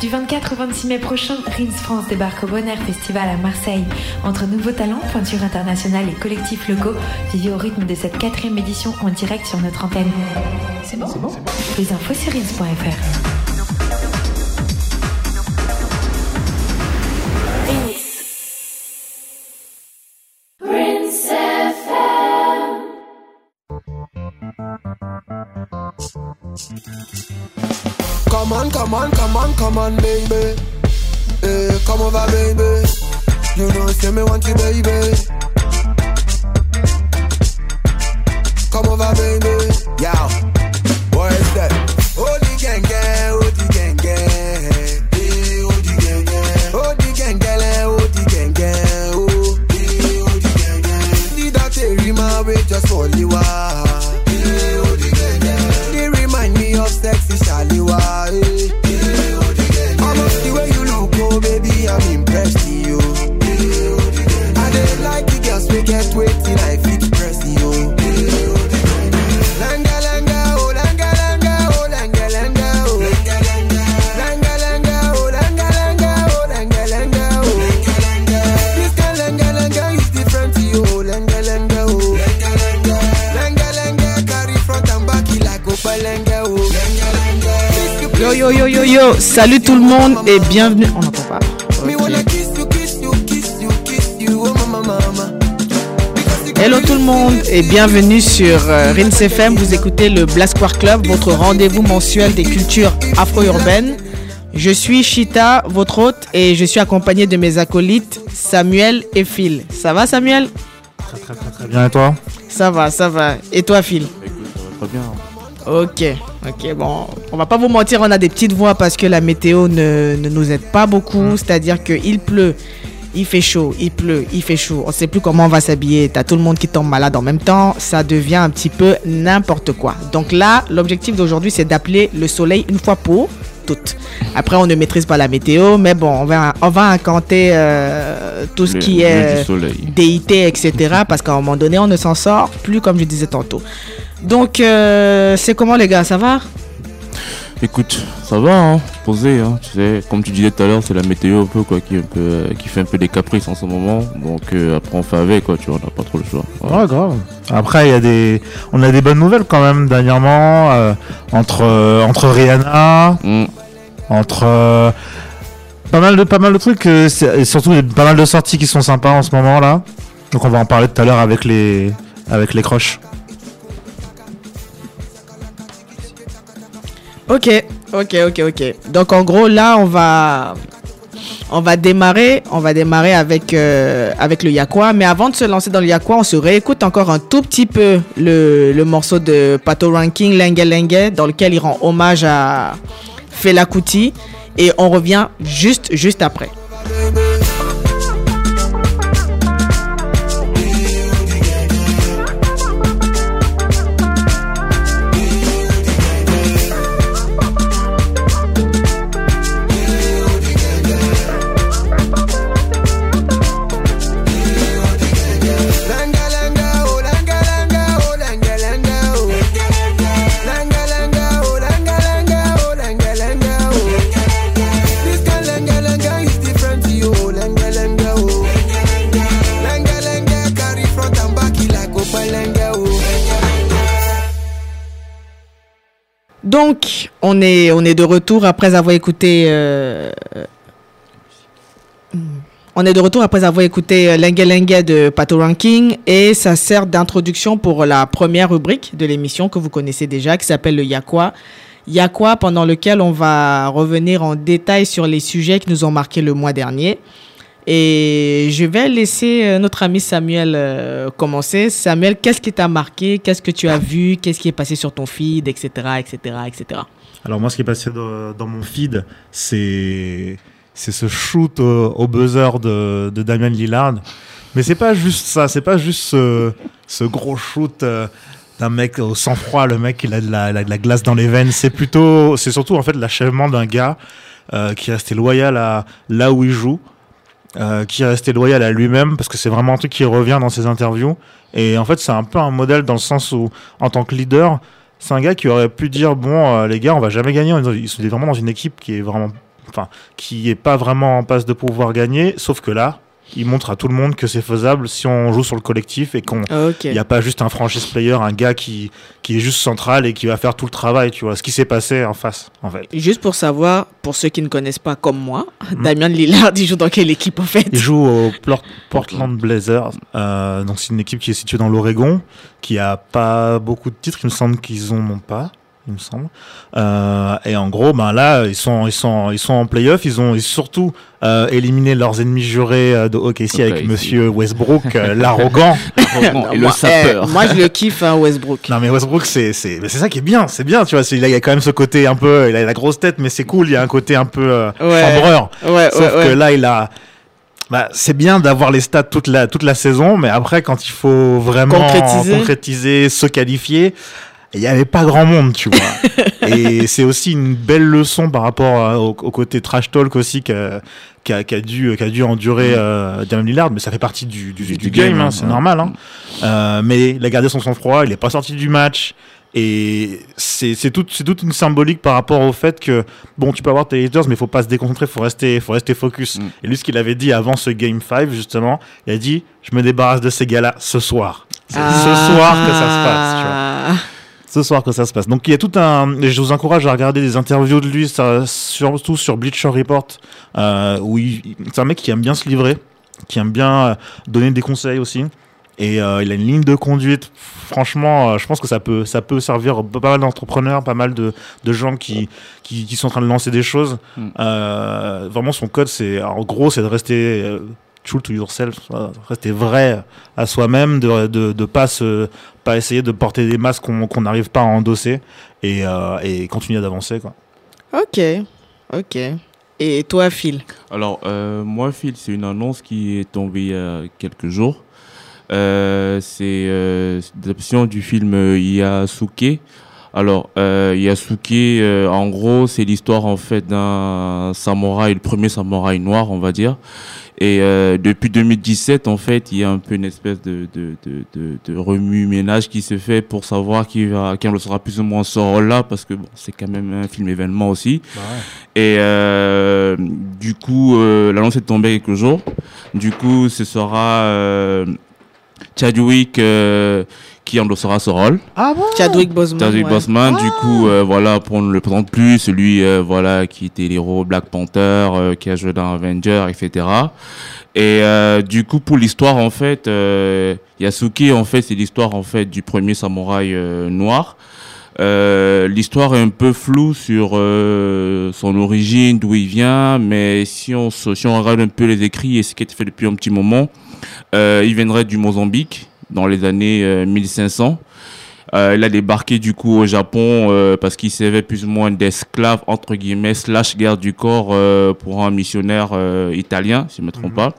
Du 24 au 26 mai prochain, Rins France débarque au Bonheur Festival à Marseille. Entre nouveaux talents, pointures internationales et collectifs locaux, vivez au rythme de cette quatrième édition en direct sur notre antenne. C'est bon, bon Les infos sur rins.fr. Come on, come on, come on, baby. Hey, eh, come over, baby. You know, say me want you, baby. Come over, baby. Yeah. What is that? Oh, the gang, gang, oh, the gang, gang. Hey, oh, the gang, Yo yo yo yo salut tout le monde et bienvenue. On n'entend pas. Hello tout le monde et bienvenue sur euh, Rins FM. Vous écoutez le Blasquare Club, votre rendez-vous mensuel des cultures afro-urbaines. Je suis Chita, votre hôte, et je suis accompagné de mes acolytes Samuel et Phil. Ça va Samuel? Très très très très bien et toi? Ça va, ça va. Et toi Phil? Écoute, ça va très bien. Ok, ok, bon, on va pas vous mentir, on a des petites voix parce que la météo ne, ne nous aide pas beaucoup, c'est-à-dire qu'il pleut, il fait chaud, il pleut, il fait chaud, on sait plus comment on va s'habiller, t'as tout le monde qui tombe malade en même temps, ça devient un petit peu n'importe quoi. Donc là, l'objectif d'aujourd'hui, c'est d'appeler le soleil une fois pour toutes. Après, on ne maîtrise pas la météo, mais bon, on va, on va incanter euh, tout ce qui est déité, etc. Parce qu'à un moment donné, on ne s'en sort plus, comme je disais tantôt. Donc, euh, c'est comment les gars, ça va? Écoute, ça va, hein, posé, hein, tu sais, comme tu disais tout à l'heure, c'est la météo un peu quoi qui, un peu, euh, qui fait un peu des caprices en ce moment, donc euh, après on fait avec quoi, tu vois, on n'a pas trop le choix. Ouais, grave. Après, il y a des, on a des bonnes nouvelles quand même dernièrement entre entre Rihanna, mm. entre pas mal de pas mal de trucs, et surtout pas mal de sorties qui sont sympas en ce moment là. Donc on va en parler tout à l'heure avec les avec les croches. Ok, ok, ok, ok. Donc en gros là on va on va démarrer, on va démarrer avec euh, avec le Yakwa, mais avant de se lancer dans le Yakwa, on se réécoute encore un tout petit peu le, le morceau de Pato Ranking Lengue Lengue dans lequel il rend hommage à Fela Kuti et on revient juste juste après. Donc, on est, de retour après avoir écouté. Euh, on est de Pato Ranking et ça sert d'introduction pour la première rubrique de l'émission que vous connaissez déjà qui s'appelle le Yakwa. Yakwa pendant lequel on va revenir en détail sur les sujets qui nous ont marqué le mois dernier. Et je vais laisser euh, notre ami Samuel euh, commencer. Samuel, qu'est-ce qui t'a marqué? Qu'est-ce que tu as vu? Qu'est-ce qui est passé sur ton feed, etc., etc., etc. Alors moi, ce qui est passé dans, mon feed, c'est c'est ce shoot au, buzzer de, de, Damien Lillard. Mais c'est pas juste ça. C'est pas juste ce, gros shoot. Euh, d'un mec au sang-froid, le mec il a de la, de la glace dans les veines. C'est plutôt, c'est surtout en fait l'achèvement d'un gars qui est resté loyal à là où il joue, euh, qui est resté loyal à lui-même parce que c'est vraiment un truc qui revient dans ses interviews. Et en fait, c'est un peu un modèle dans le sens où, en tant que leader, c'est un gars qui aurait pu dire bon, euh, les gars, on va jamais gagner. Ils sont vraiment dans une équipe qui est vraiment enfin, qui est pas vraiment en passe de pouvoir gagner. Sauf que là, il montre à tout le monde que c'est faisable si on joue sur le collectif et qu'on il n'y a pas juste un franchise player, un gars qui, qui est juste central et qui va faire tout le travail, tu vois. Ce qui s'est passé en face, en fait. Juste pour savoir, pour ceux qui ne connaissent pas comme moi, Damien Lillard, il joue dans quelle équipe en fait? Il joue au Plor- Portland Blazers. Euh, donc c'est une équipe qui est située dans l'Oregon, qui a pas beaucoup de titres. Il me semble qu'ils en ont pas. Il me semble. Euh, et en gros, ben là, ils sont, ils sont, ils sont en playoff. Ils ont ils ont surtout euh, éliminé leurs ennemis jurés euh, de OKC avec OKC. Monsieur Westbrook, euh, l'arrogant. Arrogant et le moi, sapeur. eh, moi, je le kiffe, hein, Westbrook. Non mais Westbrook c'est c'est c'est ça qui est bien, c'est bien, tu vois, il a, il a quand même ce côté un peu il a la grosse tête mais c'est cool, il y a un côté un peu euh, Ouais. chambreur. Ouais, Sauf ouais, que là il a bah, c'est bien d'avoir les stats toute la toute la saison mais après quand il faut vraiment Concrétiser. concrétiser, se qualifier, il y avait pas grand monde, tu vois. Et c'est aussi une belle leçon par rapport à- au, au côté trash talk aussi qu'a qu'a qu'a dû qu'a dû endurer euh, Damian Lillard mais ça fait partie du du, Du- game, game, hein, hein, c'est ouais. normal hein. Euh, mais il a gardé son sang-froid, il est pas sorti du match. Et c'est c'est tout, c'est toute une symbolique par rapport au fait que bon, tu peux avoir tes haters, mais il faut pas se déconcentrer, faut rester, faut rester focus. Mm. Et lui, ce qu'il avait dit avant ce game 5 justement, il a dit, je me débarrasse de ces gars-là ce soir. C'est ce soir que ça se passe. Tu vois. Ce soir que ça se passe. Donc il y a tout un. Je vous encourage à regarder des interviews de lui, ça, surtout sur Bleacher Report, euh, où il- c'est un mec qui aime bien se livrer, qui aime bien euh, donner des conseils aussi. Et euh, il a une ligne de conduite. Franchement, euh, je pense que ça peut, ça peut servir pas mal d'entrepreneurs, pas mal de, de gens qui, qui, qui sont en train de lancer des choses. Mm. Vraiment, son code, c'est en gros, c'est de rester true to yourself, rester vrai à soi-même, de, de, de pas se, pas essayer de porter des masques qu'on qu'on n'arrive pas à endosser et, euh, et continuer d'avancer. Quoi. Ok, ok. Et toi, Phil? Alors, euh, moi, Phil, c'est une annonce qui est tombée il y a quelques jours. Euh, c'est euh, l'adaptation du film Yasuke. Alors, euh, Yasuke, euh, en gros, c'est l'histoire en fait d'un samouraï, le premier samouraï noir, on va dire. Et euh, depuis 2017, en fait, il y a un peu une espèce de, de, de, de, de remue-ménage qui se fait pour savoir qui va, qui sera plus ou moins ce rôle-là, parce que bon, c'est quand même un film événement aussi. Et euh, du coup, euh, l'annonce est tombée quelques jours. Du coup, ce sera euh, Chadwick euh, qui endossera ce rôle. Ah bon Chadwick Boseman. Chadwick ouais. Boseman, du coup, euh, voilà, pour ne le présente plus, celui euh, voilà qui était l'héros Black Panther, euh, qui a joué dans Avenger, etc. Et euh, du coup, pour l'histoire, en fait, euh, Yasuke, en fait, c'est l'histoire en fait du premier samouraï euh, noir. Euh, l'histoire est un peu floue sur euh, son origine, d'où il vient, mais si on, se- si on regarde un peu les écrits et ce qui a été fait depuis un petit moment, euh, il viendrait du Mozambique dans les années euh, 1500. Euh, il a débarqué du coup au Japon euh, parce qu'il servait plus ou moins d'esclave entre guillemets slash garde du corps euh, pour un missionnaire euh, italien, si je ne me trompe pas.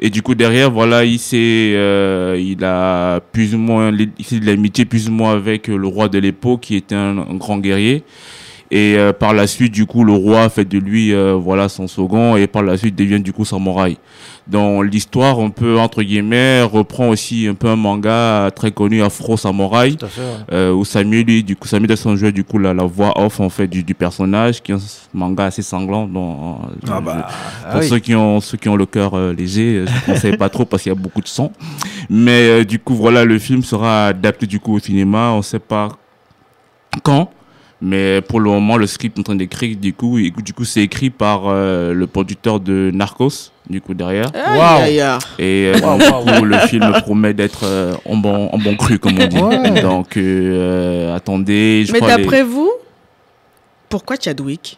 Et du coup derrière voilà il s'est euh, il a plus ou moins il s'est de l'amitié plus ou moins avec euh, le roi de l'époque qui était un, un grand guerrier. Et euh, par la suite, du coup, le roi fait de lui, euh, voilà, son second, et par la suite devient du coup samouraï. Dans l'histoire, on peut entre guillemets reprend aussi un peu un manga très connu, Afro Samouraï, euh, où Samuel, lui, du coup, Samuel Jackson jouait du coup la, la voix off en fait du, du personnage, qui est un manga assez sanglant. Dont, euh, Ah je- bah, ah pour oui. ceux qui ont ceux qui ont le cœur euh, léger, euh, je ne conseille pas trop parce qu'il y a beaucoup de sang. Mais euh, du coup, voilà, le film sera adapté du coup au cinéma. On ne sait pas quand. Mais pour le moment, le script est en train d'écrire, du coup, et du coup, c'est écrit par euh, le producteur de Narcos, du coup, derrière. Aïe. Et euh, donc, du coup, le film promet d'être euh, en, bon, en bon cru, comme on dit. Ouais. Donc, euh, attendez, je Mais les- d'après vous, pourquoi Chadwick?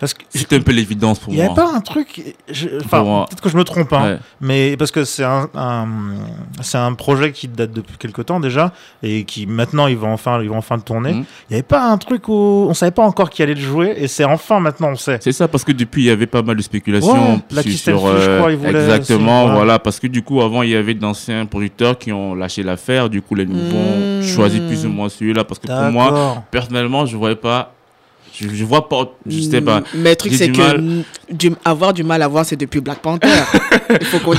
Parce que c'était un peu l'évidence pour il n'y moi. avait pas un truc. Enfin, moi. peut-être que je me trompe, hein, Ouais. mais parce que c'est un, un- c'est un projet qui date depuis quelque temps déjà et qui maintenant il va enfin, il va enfin tourner. Il Mhm. n'y avait pas un truc où on savait pas encore qui allait le jouer et c'est enfin maintenant on sait. C'est ça, parce que depuis, il y avait pas mal de spéculations Ouais, sur, sur, je crois, il voulait exactement, aussi, ouais. voilà, parce que du coup, avant, il y avait d'anciens producteurs qui ont lâché l'affaire, du coup, les nouveaux ont Mmh. choisi plus ou moins celui-là, parce que pour moi, personnellement, je voyais pas Je, je vois pas, je sais pas. Mais le truc, c'est que mal. n- du- avoir du mal à voir, c'est depuis Black Panther. il faut qu'on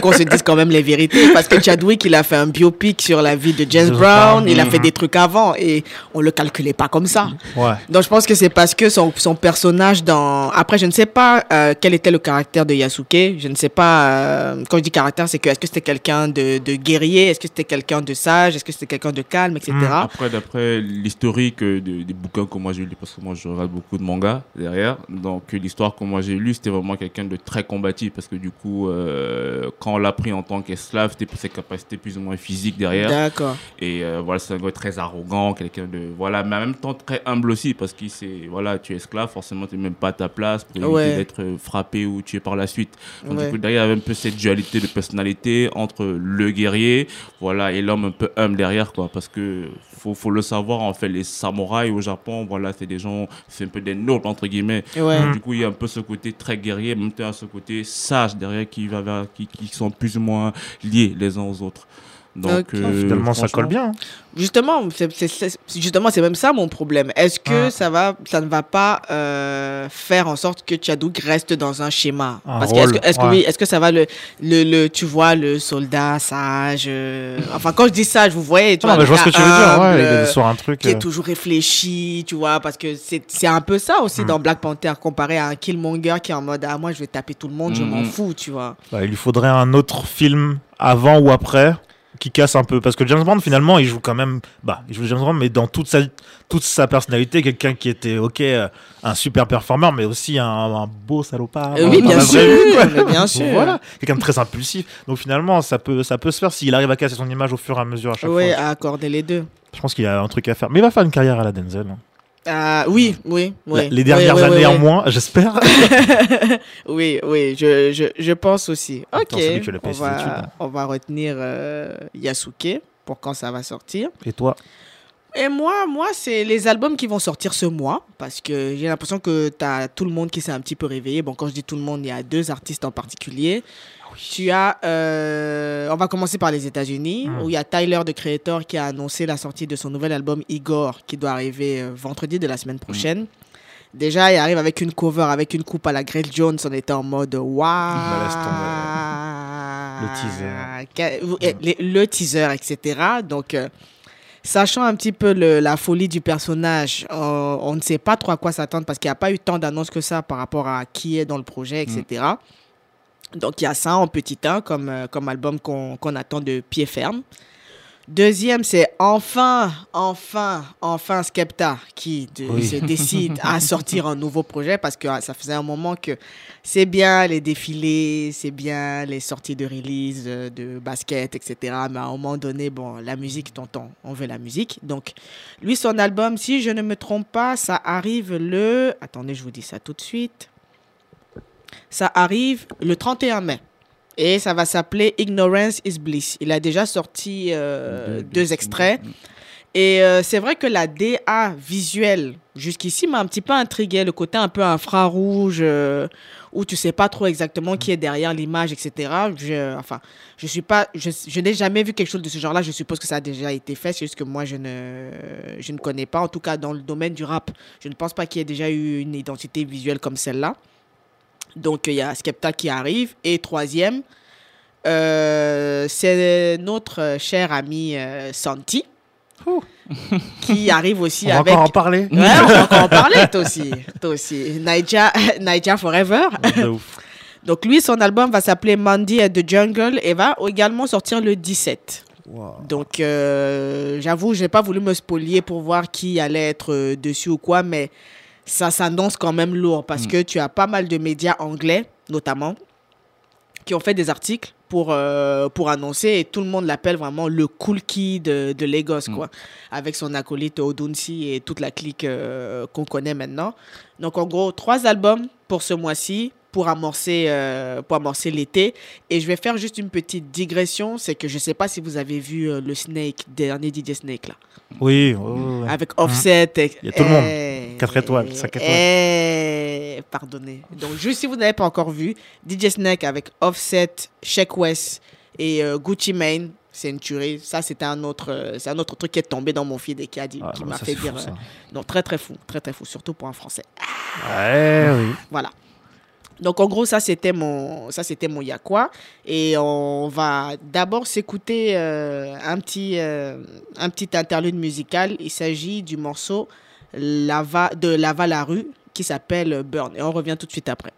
qu'on se dise quand même les vérités. Parce que Chadwick, il a fait un biopic sur la vie de James Brown. Il a fait Mhm. des trucs avant et on le calculait pas comme ça. Ouais. Donc je pense que c'est parce que son, son personnage dans... Après, je ne sais pas euh, quel était le caractère de Yasuke. Je ne sais pas... euh, quand je dis caractère, c'est que est-ce que c'était quelqu'un de, de guerrier? Est-ce que c'était quelqu'un de sage? Est-ce que c'était quelqu'un de calme, etc. Mm. Après, d'après l'historique euh, de- des bouquins que moi j'ai lu, parce que moi je regarde beaucoup de mangas derrière, donc l'histoire que moi j'ai lue, c'était vraiment quelqu'un de très combatif, parce que du coup, euh, quand on l'a pris en tant qu'esclave, c'était pour ses capacités plus ou moins physiques derrière. D'accord. Et euh, voilà, c'est un gars très arrogant, quelqu'un de. Voilà, mais en même temps très humble aussi, parce qu'il sait. Voilà, tu es esclave, forcément, tu n'es même pas à ta place pour éviter Ouais. d'être frappé ou tué par la suite. Donc, Ouais. du coup, derrière, il y avait un peu cette dualité de personnalité entre le guerrier, voilà, et l'homme un peu humble derrière, quoi. Parce que faut, faut le savoir, en fait, les samouraïs au Japon, voilà, c'est des gens, c'est un peu des nobles, entre guillemets. Ouais. Donc, du coup, il y a un peu ce côté très guerrier, même temps, ce côté sage derrière qui, va vers, qui, qui sont plus ou moins liés les uns aux autres. Donc, euh, Finalement, ça colle bien. hein. Justement, c'est c'est- c'est- justement, c'est même ça mon problème. Est-ce que Ah. ça va, ça ne va pas euh, faire en sorte que Chadwick reste dans un schéma? Un Parce que est-ce que, est-ce que ouais. oui, est-ce que ça va le, le, le- tu vois, le soldat sage. euh, enfin, quand je dis sage, vous voyez, tu Non, vois, mais je vois ce que tu veux dire. Ouais, il est sur un truc. qui est toujours réfléchi, tu vois, parce que c'est c'est un peu ça aussi Mm. dans Black Panther comparé à un Killmonger qui est en mode ah moi je vais taper tout le monde, je m'en mm. fous, tu vois. bah, il lui faudrait un autre film avant ou après qui casse un peu. Parce que James Bond finalement il joue quand même bah il joue James Bond mais dans toute sa toute sa personnalité quelqu'un qui était ok euh, un super performeur mais aussi un, un beau salopard. Euh, oui, bien sûr, vie, bien sûr. voilà. Quelqu'un de très impulsif. Donc finalement ça peut ça peut se faire s'il arrive à casser son image au fur et à mesure à chaque Oui, fois. à accorder les deux. je pense qu'il a un truc à faire. Mais il va faire une carrière à la Denzel hein. Ah, oui, oui, oui. Les dernières Oui, oui, années oui, en moins j'espère Oui, oui, je, je, je pense aussi. Ok, on va, on va retenir euh, Yasuke pour quand ça va sortir. et toi? Et moi, moi c'est les albums qui vont sortir ce mois parce que j'ai l'impression que tu as tout le monde qui s'est un petit peu réveillé. Bon, quand je dis tout le monde, il y a deux artistes en particulier. Tu as, euh, on va commencer par les États-Unis, Mm. où il y a Tyler, de Creator, qui a annoncé la sortie de son nouvel album Igor, qui doit arriver euh, vendredi de la semaine prochaine. Déjà, il arrive avec une cover, avec une coupe à la Grace Jones. On était en mode waouh. Le teaser. Le, le teaser, etc. Donc, euh, sachant un petit peu le- la folie du personnage, euh, on ne sait pas trop à quoi s'attendre parce qu'il n'y a pas eu tant d'annonces que ça par rapport à qui est dans le projet, etc. Donc, il y a ça en petit 1 comme, euh, comme album qu'on attend de pied ferme. Deuxième, c'est enfin, enfin, enfin Skepta qui de- Oui. se décide à sortir un nouveau projet parce que ah, ça faisait un moment que c'est bien les défilés, c'est bien les sorties de release euh, de basket, etc. Mais à un moment donné, bon, la musique, t'entends, on veut la musique. Donc, lui, son album, si je ne me trompe pas, ça arrive le... Attendez, je vous dis ça tout de suite. Ça arrive le 31 mai. Et ça va s'appeler Ignorance is Bliss. Il a déjà sorti euh, deux extraits. Et euh, c'est vrai que la DA visuelle, jusqu'ici, m'a un petit peu intrigué. Le côté un peu infrarouge, euh, où tu sais pas trop exactement qui est derrière l'image, etc. Je, enfin, je suis pas, je, je n'ai jamais vu quelque chose de ce genre-là. Je suppose que ça a déjà été fait. C'est juste que moi, je ne, je ne connais pas. En tout cas, dans le domaine du rap, je ne pense pas qu'il y ait déjà eu une identité visuelle comme celle-là. Donc, il y a Skepta qui arrive. Et troisième, euh, c'est notre cher ami euh, Santi qui arrive aussi on va avec. encore en parler Ouais, on va encore en parler, toi aussi. Toi aussi. Naija, Naija Forever. Ouf. Donc, lui, son album va s'appeler Mandy at the Jungle et va également sortir le 17. Donc, euh, j'avoue, j'ai pas voulu me spolier pour voir qui allait être dessus ou quoi, mais ça s'annonce quand même lourd parce que tu as pas mal de médias anglais, notamment, qui ont fait des articles pour, euh, pour annoncer et tout le monde l'appelle vraiment le cool kid de, de Lagos, quoi, avec son acolyte Odunsi et toute la clique euh, qu'on connaît maintenant. Donc, en gros, trois albums pour ce mois-ci pour amorcer, euh, pour amorcer l'été. Et je vais faire juste une petite digression, c'est que je sais pas si vous avez vu euh, le Snake, dernier DJ Snake, là, oui ouais, avec Offset. et- Il y a tout le monde. Eh, Quatre étoiles, cinq étoiles. eh, pardonnez. Donc, juste si vous n'avez pas encore vu, DJ Snake avec Offset, Sheck West et euh, Gucci Mane. C'est une tuerie. Ça, c'était un autre, euh, c'est un autre truc qui est tombé dans mon feed et qui a dit, Ah, qui m'a fait dire. fou, euh, non, très très fou, très très fou, surtout pour un Français. Ouais, oui. Voilà. Donc en gros, ça c'était mon, ça c'était mon Yakwa. Et on va d'abord s'écouter euh, un petit, un petit interlude musical. Il s'agit du morceau Lava, de Lava la rue qui s'appelle Burn. Et on revient tout de suite après.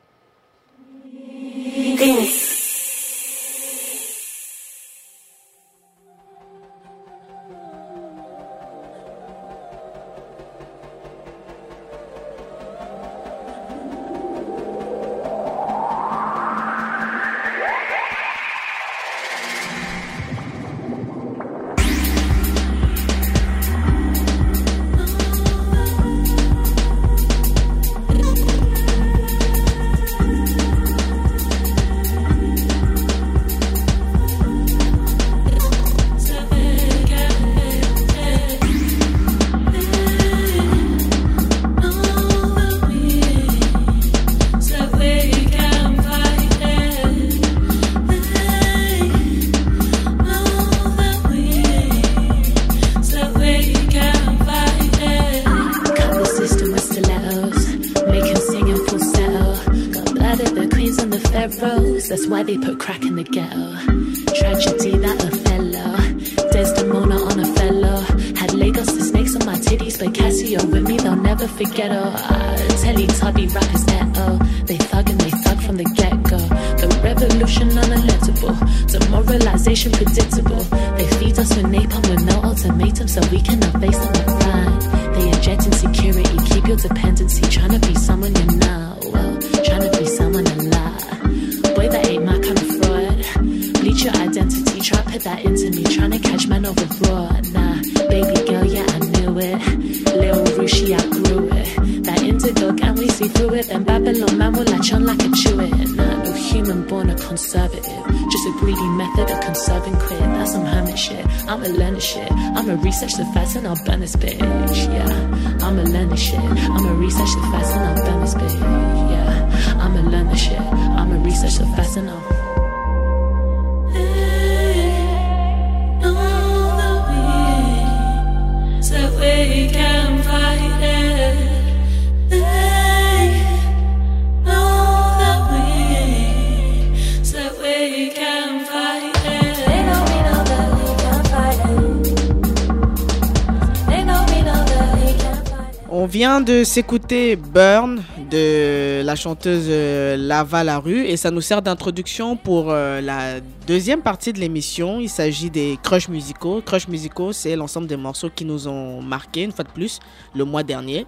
De s'écouter Burn de la chanteuse euh, Lava la rue et ça nous sert d'introduction pour euh, la deuxième partie de l'émission. Il s'agit des crushs musicaux. Crushs musicaux, c'est l'ensemble des morceaux qui nous ont marqué une fois de plus le mois dernier.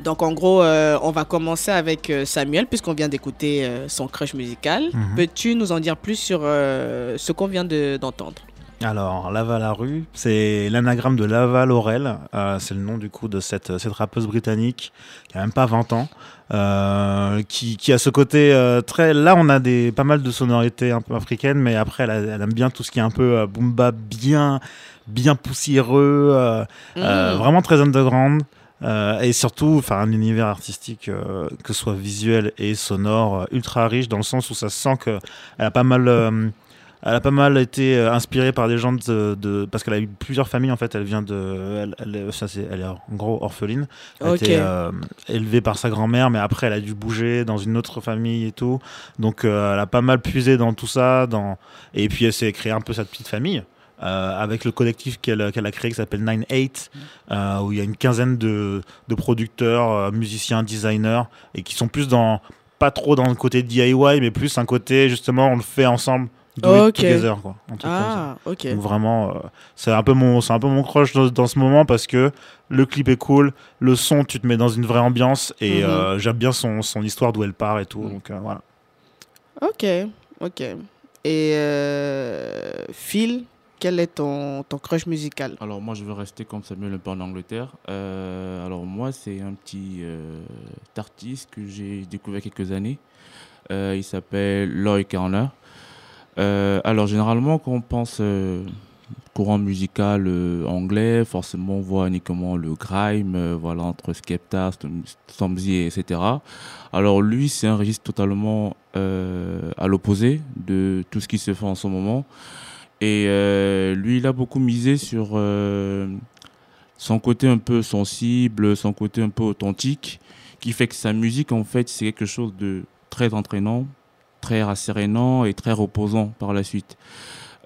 Donc en gros, euh, on va commencer avec Samuel puisqu'on vient d'écouter euh, son crush musical. Mhm. Peux-tu nous en dire plus sur euh, ce qu'on vient de- d'entendre? Alors, Lava la rue, c'est l'anagramme de Lava Laurel. Euh, c'est le nom du coup de cette, cette rappeuse britannique qui a même pas 20 ans. euh, qui, qui a ce côté euh, très. Là, on a des, pas mal de sonorités un peu africaines, mais après, elle, aime bien tout ce qui est un peu boom bap, bien, bien poussiéreux, Mhm. vraiment très underground. Euh, et surtout, enfin, un univers artistique, euh, que ce soit visuel et sonore, euh, ultra riche dans le sens où ça se sent que elle a pas mal, elle a pas mal été euh, inspirée par des gens de, de- parce qu'elle a eu plusieurs familles en fait. Elle vient de, elle, elle- ça c'est, elle est en gros orpheline. Elle a Ok. été euh, élevée par sa grand-mère, mais après elle a dû bouger dans une autre famille et tout. Donc euh, elle a pas mal puisé dans tout ça, dans et puis elle s'est créée un peu sa petite famille. euh, avec le collectif qu'elle a créé qui s'appelle 9-8, euh, où il y a une quinzaine de, de producteurs, euh, musiciens, designers, et qui sont plus dans, pas trop dans le côté DIY, mais plus un côté justement on le fait ensemble, do it Ok. together, quoi. un truc comme ça. Ah, ok. Donc vraiment, euh, c'est un peu mon, c'est un peu mon crush dans, dans ce moment parce que le clip est cool, le son, tu te mets dans une vraie ambiance et Mhm. euh, j'aime bien son, son histoire d'où elle part et tout. Mhm. Donc euh, voilà. Ok, ok. Et euh, Phil, quel est ton, ton crush musical? Alors moi je veux rester comme Samuel un peu en Angleterre. Euh, alors moi c'est un petit euh, artiste que j'ai découvert quelques années. Euh, il s'appelle Lloyd Carner. Euh, alors généralement quand on pense euh, courant musical euh, anglais, forcément on voit uniquement le grime, euh, voilà entre Skepta, Storm- Stormzy, etc. Alors lui c'est un registre totalement à l'opposé de tout ce qui se fait en ce moment. Et lui, il a beaucoup misé sur son côté un peu sensible, son côté un peu authentique, qui fait que sa musique, en fait, c'est quelque chose de très entraînant, très rassérénant et très reposant par la suite.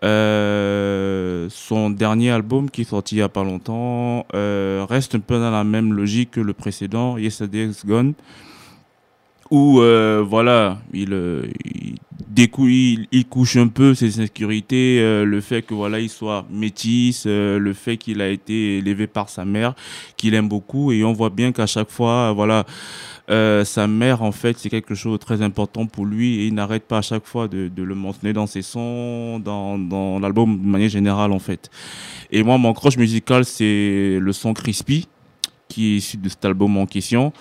Euh, son dernier album qui est sorti il n'y a pas longtemps euh, reste un peu dans la même logique que le précédent, Yesterday's Gone, où euh, voilà, il, il, il, couche un peu ses insécurités, le fait que voilà, il soit métis, le fait qu'il a été élevé par sa mère, qu'il aime beaucoup, et on voit bien qu'à chaque fois, voilà, euh, sa mère, en fait, c'est quelque chose de très important pour lui et il n'arrête pas à chaque fois de, le mentionner dans ses sons, dans, l'album de manière générale, en fait. Et moi, mon croche musical, c'est le son Crispy, qui est issu de cet album en question,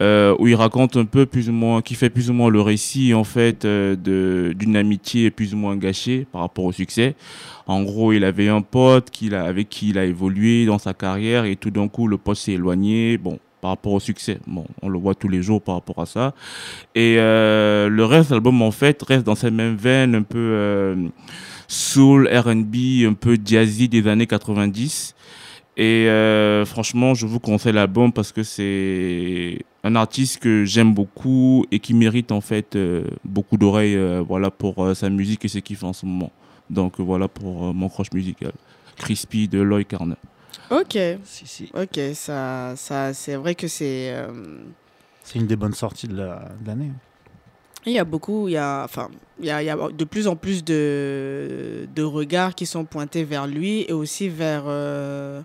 euh, où il raconte un peu plus ou moins, qui fait plus ou moins le récit, en fait, euh, d'une amitié plus ou moins gâchée par rapport au succès. En gros, il avait un pote qu'il a, avec qui il a évolué dans sa carrière et tout d'un coup, le pote s'est éloigné. Bon, par rapport au succès. Bon, on le voit tous les jours par rapport à ça. Et euh, le reste l'album, en fait, reste dans cette même veine, un peu euh, soul, R&B, un peu jazzy des années 90. Et euh, franchement, je vous conseille l'album parce que c'est un artiste que j'aime beaucoup et qui mérite en fait beaucoup d'oreilles voilà, pour sa musique et ce qu'il fait en ce moment. Donc voilà pour mon croche musical. Crispy de Lloyd Carner. Ok, Si, si. ok, ça, ça, c'est vrai que c'est. euh, C'est une des bonnes sorties de la- de l'année. Il y a beaucoup, il y a, enfin, il y a, il y a de plus en plus de, de regards qui sont pointés vers lui et aussi vers, euh,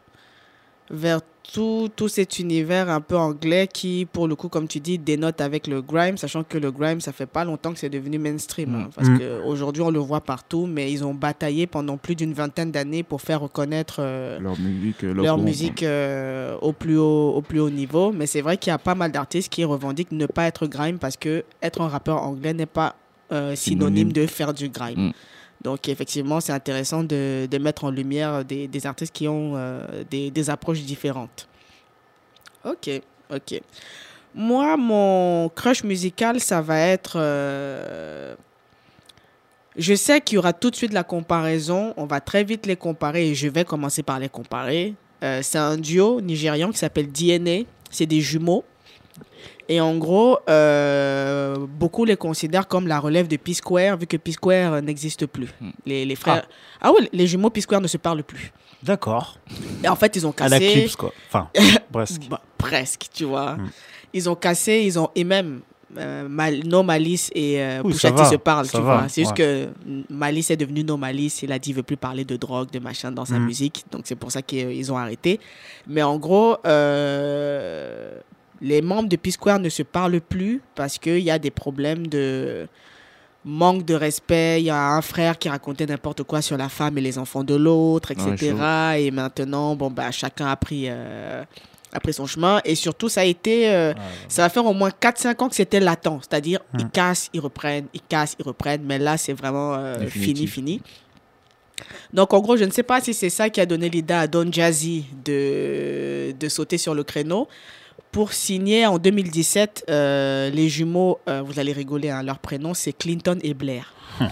vers tout, tout cet univers un peu anglais qui, pour le coup, comme tu dis, dénote avec le grime, sachant que le grime, ça fait pas longtemps que c'est devenu mainstream. hein, Mm. parce Mm. qu'aujourd'hui, on le voit partout, mais ils ont bataillé pendant plus d'une vingtaine d'années pour faire reconnaître euh, Leur musique, euh, leur musique euh, au, plus haut, au plus haut niveau. Mais c'est vrai qu'il y a pas mal d'artistes qui revendiquent ne pas être grime parce que être un rappeur anglais n'est pas euh, synonyme Synonyme. de faire du grime. Mm. Donc effectivement, c'est intéressant de, de mettre en lumière des, des artistes qui ont euh, des, des approches différentes. Ok, ok. Moi, mon crush musical, ça va être... euh, Je sais qu'il y aura tout de suite la comparaison. On va très vite les comparer et je vais commencer par les comparer. Euh, c'est un duo nigérian qui s'appelle DNA. C'est des jumeaux. Et en gros, euh, beaucoup les considèrent comme la relève de P-Square, vu que P-Square n'existe plus. Hmm. Les, les frères. Ah. oui, les jumeaux P-Square ne se parlent plus. D'accord. En fait, ils ont À la cassé. clips, quoi. Enfin, presque. Bah, presque, tu vois. Hmm. Ils ont cassé, ils ont. Et même. euh, Mal- no Malice et euh, Oui, se parlent, tu vois. C'est juste ouais. que Malice est devenu No Malice. Il a dit qu'il veut plus parler de drogue, de machin dans sa Mm. musique. Donc c'est pour ça qu'ils ont arrêté. Mais en gros, euh, les membres de P-Square ne se parlent plus parce qu'il y a des problèmes de manque de respect. Il y a un frère qui racontait n'importe quoi sur la femme et les enfants de l'autre, etc. et maintenant, bon, bah, chacun a pris, euh, a pris son chemin. Et surtout, ça a été. euh, ça va faire au moins 4-5 ans que c'était latent. C'est-à-dire, ils Hmm. cassent, ils reprennent, ils cassent, ils reprennent. Mais là, c'est vraiment euh, fini, fini. Donc, en gros, je ne sais pas si c'est ça qui a donné l'idée à Don Jazzy de, de sauter sur le créneau. Pour signer en 2017, euh, les jumeaux, euh, vous allez rigoler, hein, leur prénom, c'est Clinton et Blair.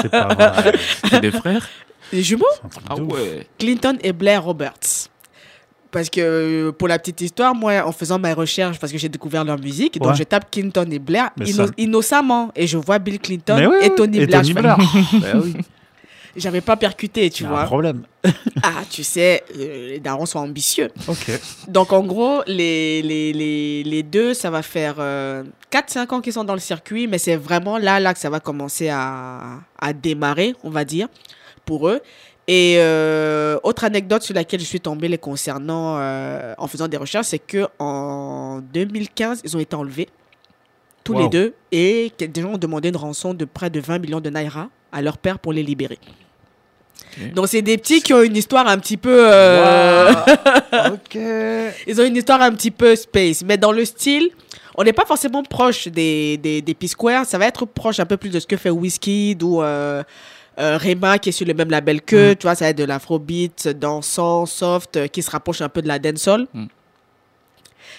C'est pas vrai. C'est des frères? Les jumeaux? Ah ouais. Clinton et Blair Roberts. Parce que euh, pour la petite histoire, moi, en faisant ma recherche, parce que j'ai découvert leur musique, donc je tape Clinton et Blair Mais inno- ça- innocemment et je vois Bill Clinton et Tony et Blair. Tony Blair. Bah oui. J'avais pas percuté, tu a un vois. problème. Ah, tu sais, euh, les darons sont ambitieux. Ok. Donc en gros, les, les, les, les deux, ça va faire 4-5 ans qu'ils sont dans le circuit, mais c'est vraiment là, là que ça va commencer à, à démarrer, on va dire, pour eux. Et euh, autre anecdote sur laquelle je suis tombée les concernant euh, en faisant des recherches, c'est que en 2015, ils ont été enlevés, tous les deux, et des gens ont demandé une rançon de près de 20 millions de naira à leur père pour les libérer. Donc c'est des petits qui ont une histoire un petit peu... euh, ok. ils ont une histoire un petit peu space, mais dans le style, on n'est pas forcément proche des, des, des P-Square. Ça va être proche un peu plus de ce que fait Whiskey ou euh, euh, Rema qui est sur le même label que, tu vois, ça va être de l'afrobeat, dansant, soft, euh, qui se rapproche un peu de la dancehall. Mm.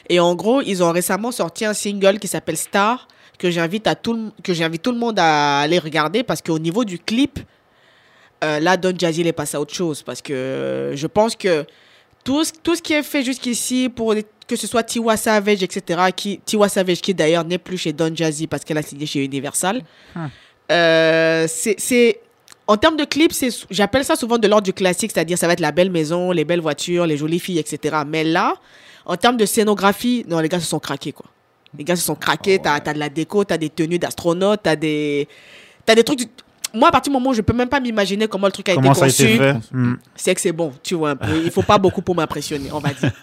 Et en gros, ils ont récemment sorti un single qui s'appelle Star que j'invite à tout le, que j'invite tout le monde à aller regarder parce qu'au niveau du clip, euh, là, Don Jazzy, il est passé à autre chose parce que euh, je pense que tout, ce- tout ce qui est fait jusqu'ici pour que ce soit Tiwa Savage, etc., qui, Tiwa Savage qui d'ailleurs n'est plus chez Don Jazzy parce qu'elle a signé chez Universal, euh, c'est- c'est. En termes de clips, c'est- j'appelle ça souvent de l'ordre du classique, c'est-à-dire ça va être la belle maison, les belles voitures, les jolies filles, etc. Mais là, en termes de scénographie, non, les gars se sont craqués, quoi. Les gars se sont craqués, t'as as de la déco, t'as des tenues d'astronautes, t'as des... T'as des trucs... du- Moi, à partir du moment où je peux même pas m'imaginer comment le truc a Comment été conçu, Hmm. c'est que c'est bon, tu vois un peu. Il faut pas beaucoup pour m'impressionner, on va dire.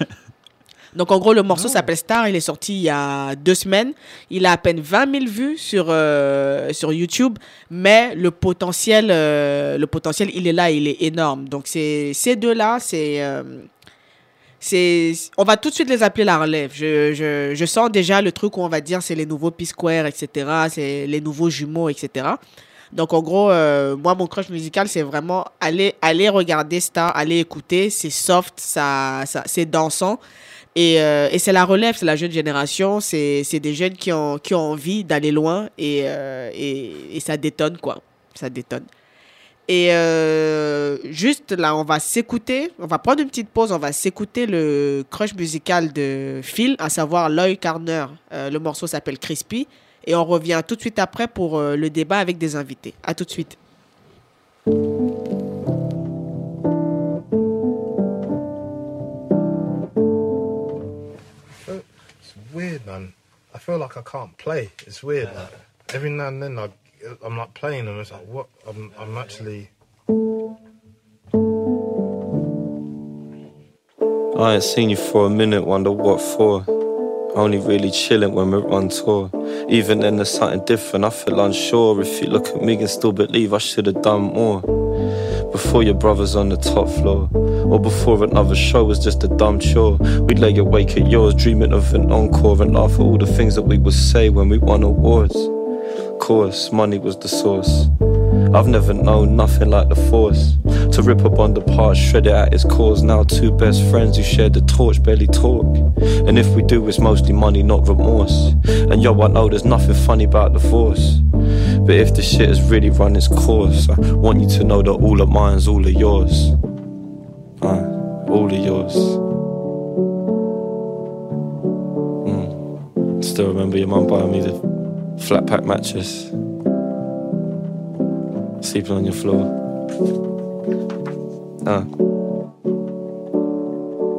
Donc en gros, le morceau s'appelle Star, il est sorti il y a deux semaines. Il a à peine 20 000 vues sur, euh, sur YouTube, mais le potentiel, euh, le potentiel, il est là, il est énorme. Donc c'est ces deux-là, c'est... euh, on va tout de suite les appeler la relève. Je, je, je sens déjà le truc où on va dire c'est les nouveaux P-Square, etc. C'est les nouveaux jumeaux, etc. Donc en gros, euh, moi mon crush musical c'est vraiment aller aller regarder Star, aller écouter, c'est soft, ça, ça c'est dansant et, euh, et c'est la relève, c'est la jeune génération, c'est c'est des jeunes qui ont qui ont envie d'aller loin et, euh, et et ça détonne quoi, ça détonne. Et euh, juste là, on va s'écouter, on va prendre une petite pause, on va s'écouter le crush musical de Phil, à savoir Lloyd Carner. Euh, le morceau s'appelle Crispy. Et on revient tout de suite après pour euh, le débat avec des invités. À tout de suite. It's weird, man. I feel like I can't play. It's weird. Every now and then, I, I'm like playing, and it's like, what? I'm, I'm actually. I ain't seen you for a minute, wonder what for. Only really chilling when we're on tour. Even then, there's something different. I feel unsure. If you look at me and still believe I should have done more. Before your brother's on the top floor. Or before another show was just a dumb chore. We'd lay awake at yours, dreaming of an encore and laugh at all the things that we would say when we won awards. Course, money was the source. I've never known nothing like the force. To rip a bond apart, shred it at its cause. Now two best friends who shared the torch barely talk. And if we do, it's mostly money, not remorse. And yo, I know there's nothing funny about divorce. But if the shit has really run its course, I want you to know that all of mine's all of yours. Uh, all of yours. Mm. Still remember your mum buying me the flat pack mattress. Sleeping on your floor. Uh.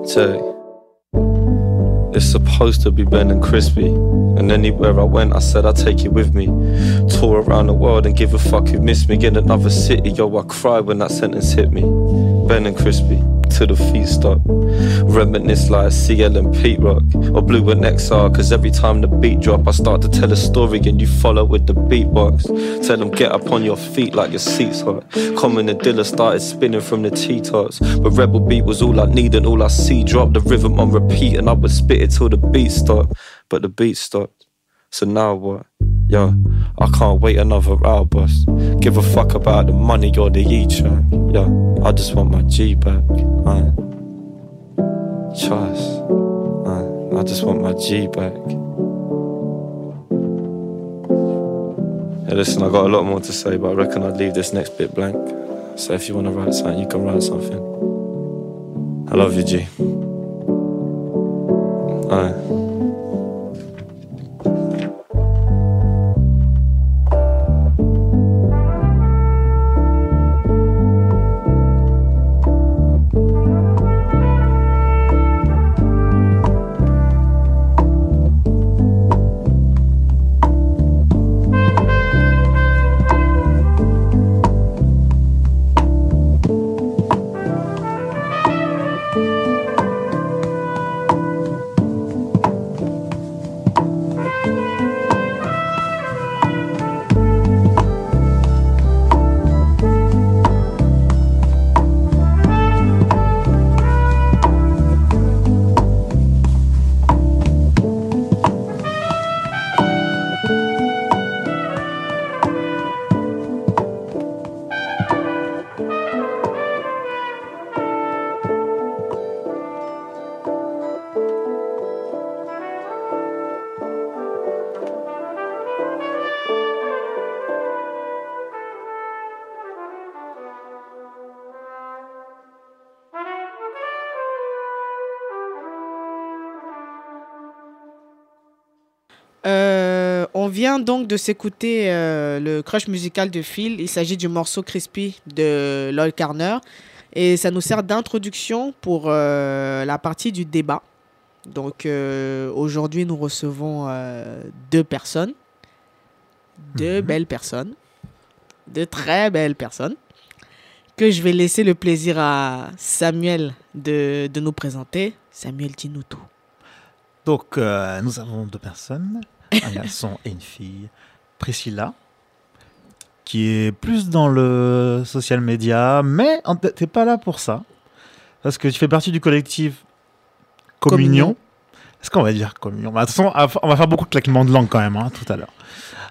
Check. It's supposed to be Ben and Crispy. And anywhere I went, I said I'd take you with me. Tour around the world and give a fuck who missed me. In another city, yo, I cried when that sentence hit me. Ben and Crispy, till the feet stop. Reminisce like CL and Pete Rock. Or Blue and XR, cause every time the beat drop, I start to tell a story and you follow with the beatbox. Tell them get up on your feet like your seat's hot. Common and Dilla started spinning from the T-tops. But Rebel Beat was all I need and all I see. Drop the rhythm on repeat and I would spit it till the beat stopped. But the beat stopped. So now what? Yo, I can't wait another hour, boss. Give a fuck about the money or the E track. Yo, I just want my G back. Uh, trust. Uh, I just want my G back. Hey, listen, I got a lot more to say, but I reckon I'd leave this next bit blank. So if you want to write something, you can write something. I love you, G. Aye. Vient donc de s'écouter euh, le crush musical de Phil. Il s'agit du morceau Crispy de Lloyd Carner. Et ça nous sert d'introduction pour euh, la partie du débat. Donc euh, aujourd'hui, nous recevons deux personnes. Deux Mhm. belles personnes. Deux très belles personnes. Que je vais laisser le plaisir à Samuel de, de nous présenter. Samuel, dis-nous tout. Donc, nous avons deux personnes, un garçon et une fille. Priscilla, qui est plus dans le social media, mais t'es pas là pour ça. Parce que tu fais partie du collectif Communion. Communion. Est-ce qu'on va dire Communion? Bah, De toute façon, on va faire beaucoup de claquements de langue quand même, hein, tout à l'heure.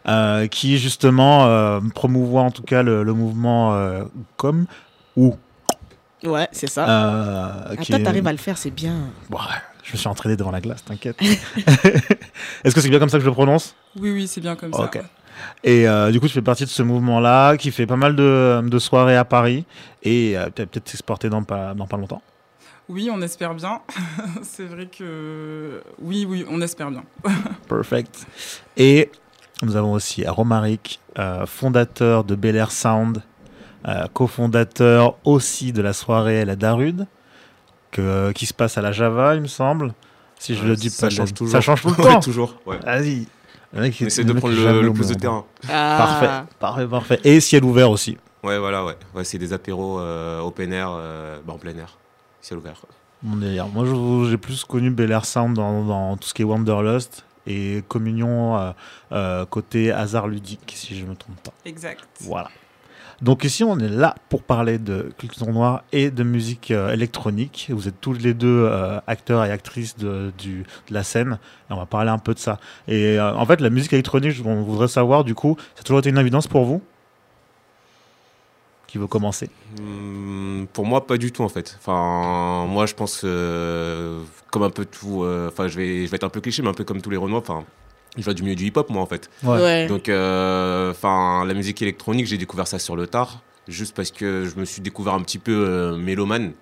Euh, qui justement euh, promouvoit en tout cas le, le mouvement euh, comme ou Ouais, c'est ça. euh, Ah, toi, est- t'arrives à le faire, c'est bien. Ouais, je me suis entraîné devant la glace, t'inquiète. Est-ce que c'est bien comme ça que je le prononce? Oui, oui, c'est bien comme ça. Et euh, du coup, tu fais partie de ce mouvement-là qui fait pas mal de, de soirées à Paris et euh, peut-être s'exporter dans pas, dans pas longtemps. Oui, on espère bien. c'est vrai que oui, oui, on espère bien. Perfect. Et nous avons aussi Romaric, euh, fondateur de Bel Air Sound, euh, cofondateur aussi de la soirée La Darude, que, qui se passe à la Java, il me semble. Si je Ouais, le dis ça pas, change ça toujours. change tout le Ouais, temps. toujours. Ouais. Vas-y. Le de prendre le, plus de terrain. Ah. Parfait, parfait, parfait. Et ciel ouvert aussi. Ouais, voilà, ouais. ouais c'est des apéros euh, open air, euh, bah, en plein air. Ciel ouvert. Mon délire. Moi, j'ai plus connu Bel Air Sound dans, dans tout ce qui est Wanderlust et Communion euh, euh, côté hasard ludique, si je me trompe pas. Exact. Voilà. Donc ici, on est là pour parler de culture noire et de musique euh, électronique. Vous êtes tous les deux euh, acteurs et actrices de, la scène et on va parler un peu de ça. Et euh, en fait, la musique électronique, on voudrait savoir du coup, ça a toujours été une évidence pour vous? Qui veut commencer? Hmm, pour moi, pas du tout en fait. Enfin, moi, je pense comme un peu tout. Enfin, je vais, je vais être un peu cliché, mais un peu comme tous les Renois. Enfin, je viens du milieu du hip-hop, moi en fait. Ouais. Donc, euh, enfin, la musique électronique, j'ai découvert ça sur le tard, juste parce que je me suis découvert un petit peu euh, mélomane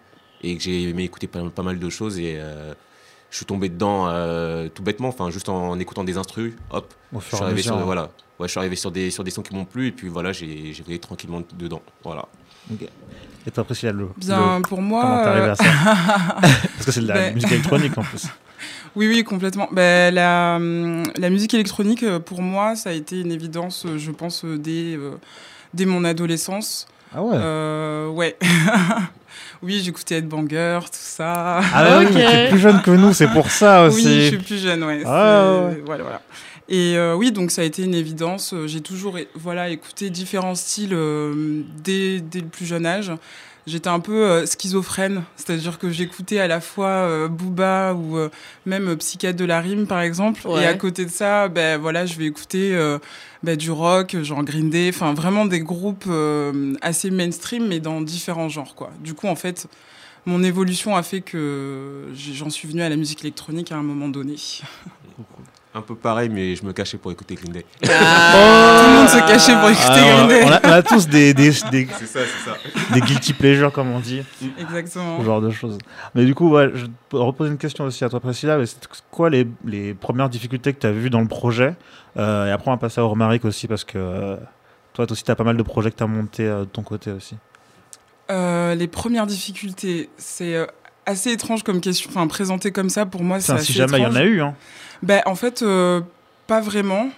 et que j'ai aimé écouter pas, pas mal de choses et euh, je suis tombé dedans euh, tout bêtement, enfin, juste en, écoutant des instrus, hop, Au je suis arrivé sur, voilà, ouais, je suis arrivé sur des sur des sons qui m'ont plu et puis voilà, j'ai j'ai tranquillement dedans, voilà. Et toi, Priscilla, le, Bien, le- pour moi. comment t'es arrivé euh, à ça? Parce que c'est de la Ben- musique électronique en plus. Oui, oui, complètement. Ben, la, hum, la musique électronique, euh, pour moi, ça a été une évidence, euh, je pense, euh, dès, euh, dès mon adolescence. Ah ouais Euh, ouais. oui, j'écoutais Headbanger, tout ça. Ah oui, Ok. mais t'es plus jeune que nous, c'est pour ça aussi. Oui, je suis plus jeune, ouais. Ah, c'est- Voilà, voilà. Et euh, oui, donc ça a été une évidence. J'ai toujours voilà, écouté différents styles euh, dès, dès le plus jeune âge. J'étais un peu euh, schizophrène, c'est-à-dire que j'écoutais à la fois euh, Booba ou euh, même Psychiatre de la rime, par exemple. Ouais. Et à côté de ça, ben, voilà, je vais écouter euh, ben, du rock, genre Green Day, enfin vraiment des groupes euh, assez mainstream, mais dans différents genres. Quoi. Du coup, en fait, mon évolution a fait que j'en suis venu à la musique électronique à un moment donné. Un peu pareil, mais je me cachais pour écouter Green Day. Tout le monde se cachait pour écouter Ah, Green Day. on, a, on a tous des, des, des, C'est ça, c'est ça. des guilty pleasures, comme on dit, Exactement. ce genre de choses. Mais du coup, ouais, je vais reposer une question aussi à toi, Priscilla. C'est quoi les, les premières difficultés que tu as vues dans le projet? Euh, Et après, on va passer à Romaric aussi, parce que euh, toi aussi, tu as pas mal de projets que tu as montés euh, de ton côté aussi. Euh, les premières difficultés, c'est assez étrange comme question. Enfin, présenté comme ça, pour moi, c'est assez si jamais il y en a eu, hein. Ben, en fait, euh, pas vraiment.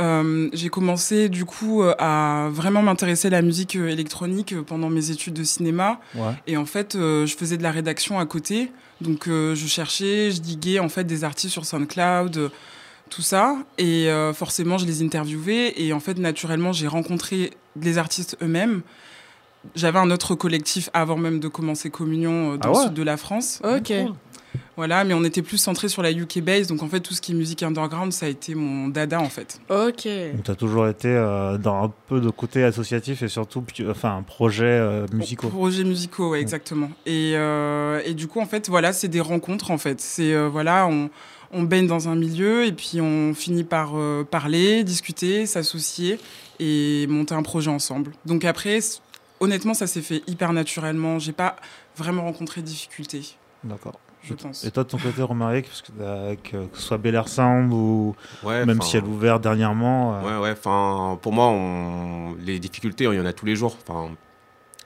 Euh, j'ai commencé du coup euh, à vraiment m'intéresser à la musique électronique pendant mes études de cinéma. Ouais. Et en fait, euh, je faisais de la rédaction à côté. Donc, euh, je cherchais, je diguais en fait des artistes sur SoundCloud, tout ça. Et forcément, je les interviewais. Et en fait, naturellement, j'ai rencontré les artistes eux-mêmes. J'avais un autre collectif avant même de commencer Communion euh, dans Ah ouais le sud de la France. Ok. Voilà, mais on était plus centré sur la UK base. Donc, en fait, tout ce qui est musique underground, ça a été mon dada, en fait. Ok. Donc, tu as toujours été euh, dans un peu de côté associatif et surtout enfin, projets euh, musicaux. Projets musicaux, ouais, exactement. Et, euh, et du coup, en fait, voilà, c'est des rencontres, en fait. C'est, euh, voilà, on, on baigne dans un milieu et puis on finit par euh, parler, discuter, s'associer et monter un projet ensemble. Donc après, honnêtement, ça s'est fait hyper naturellement. J'ai pas vraiment rencontré de difficultés. D'accord. je pense. Et toi, de ton côté, Romaric, parce que, euh, que, que ce soit Bel Air Sound ou Ouais, même enfin, Ciel ouvert dernièrement. euh, Ouais, ouais, enfin, pour moi, on- les difficultés, il y en a tous les jours. Enfin,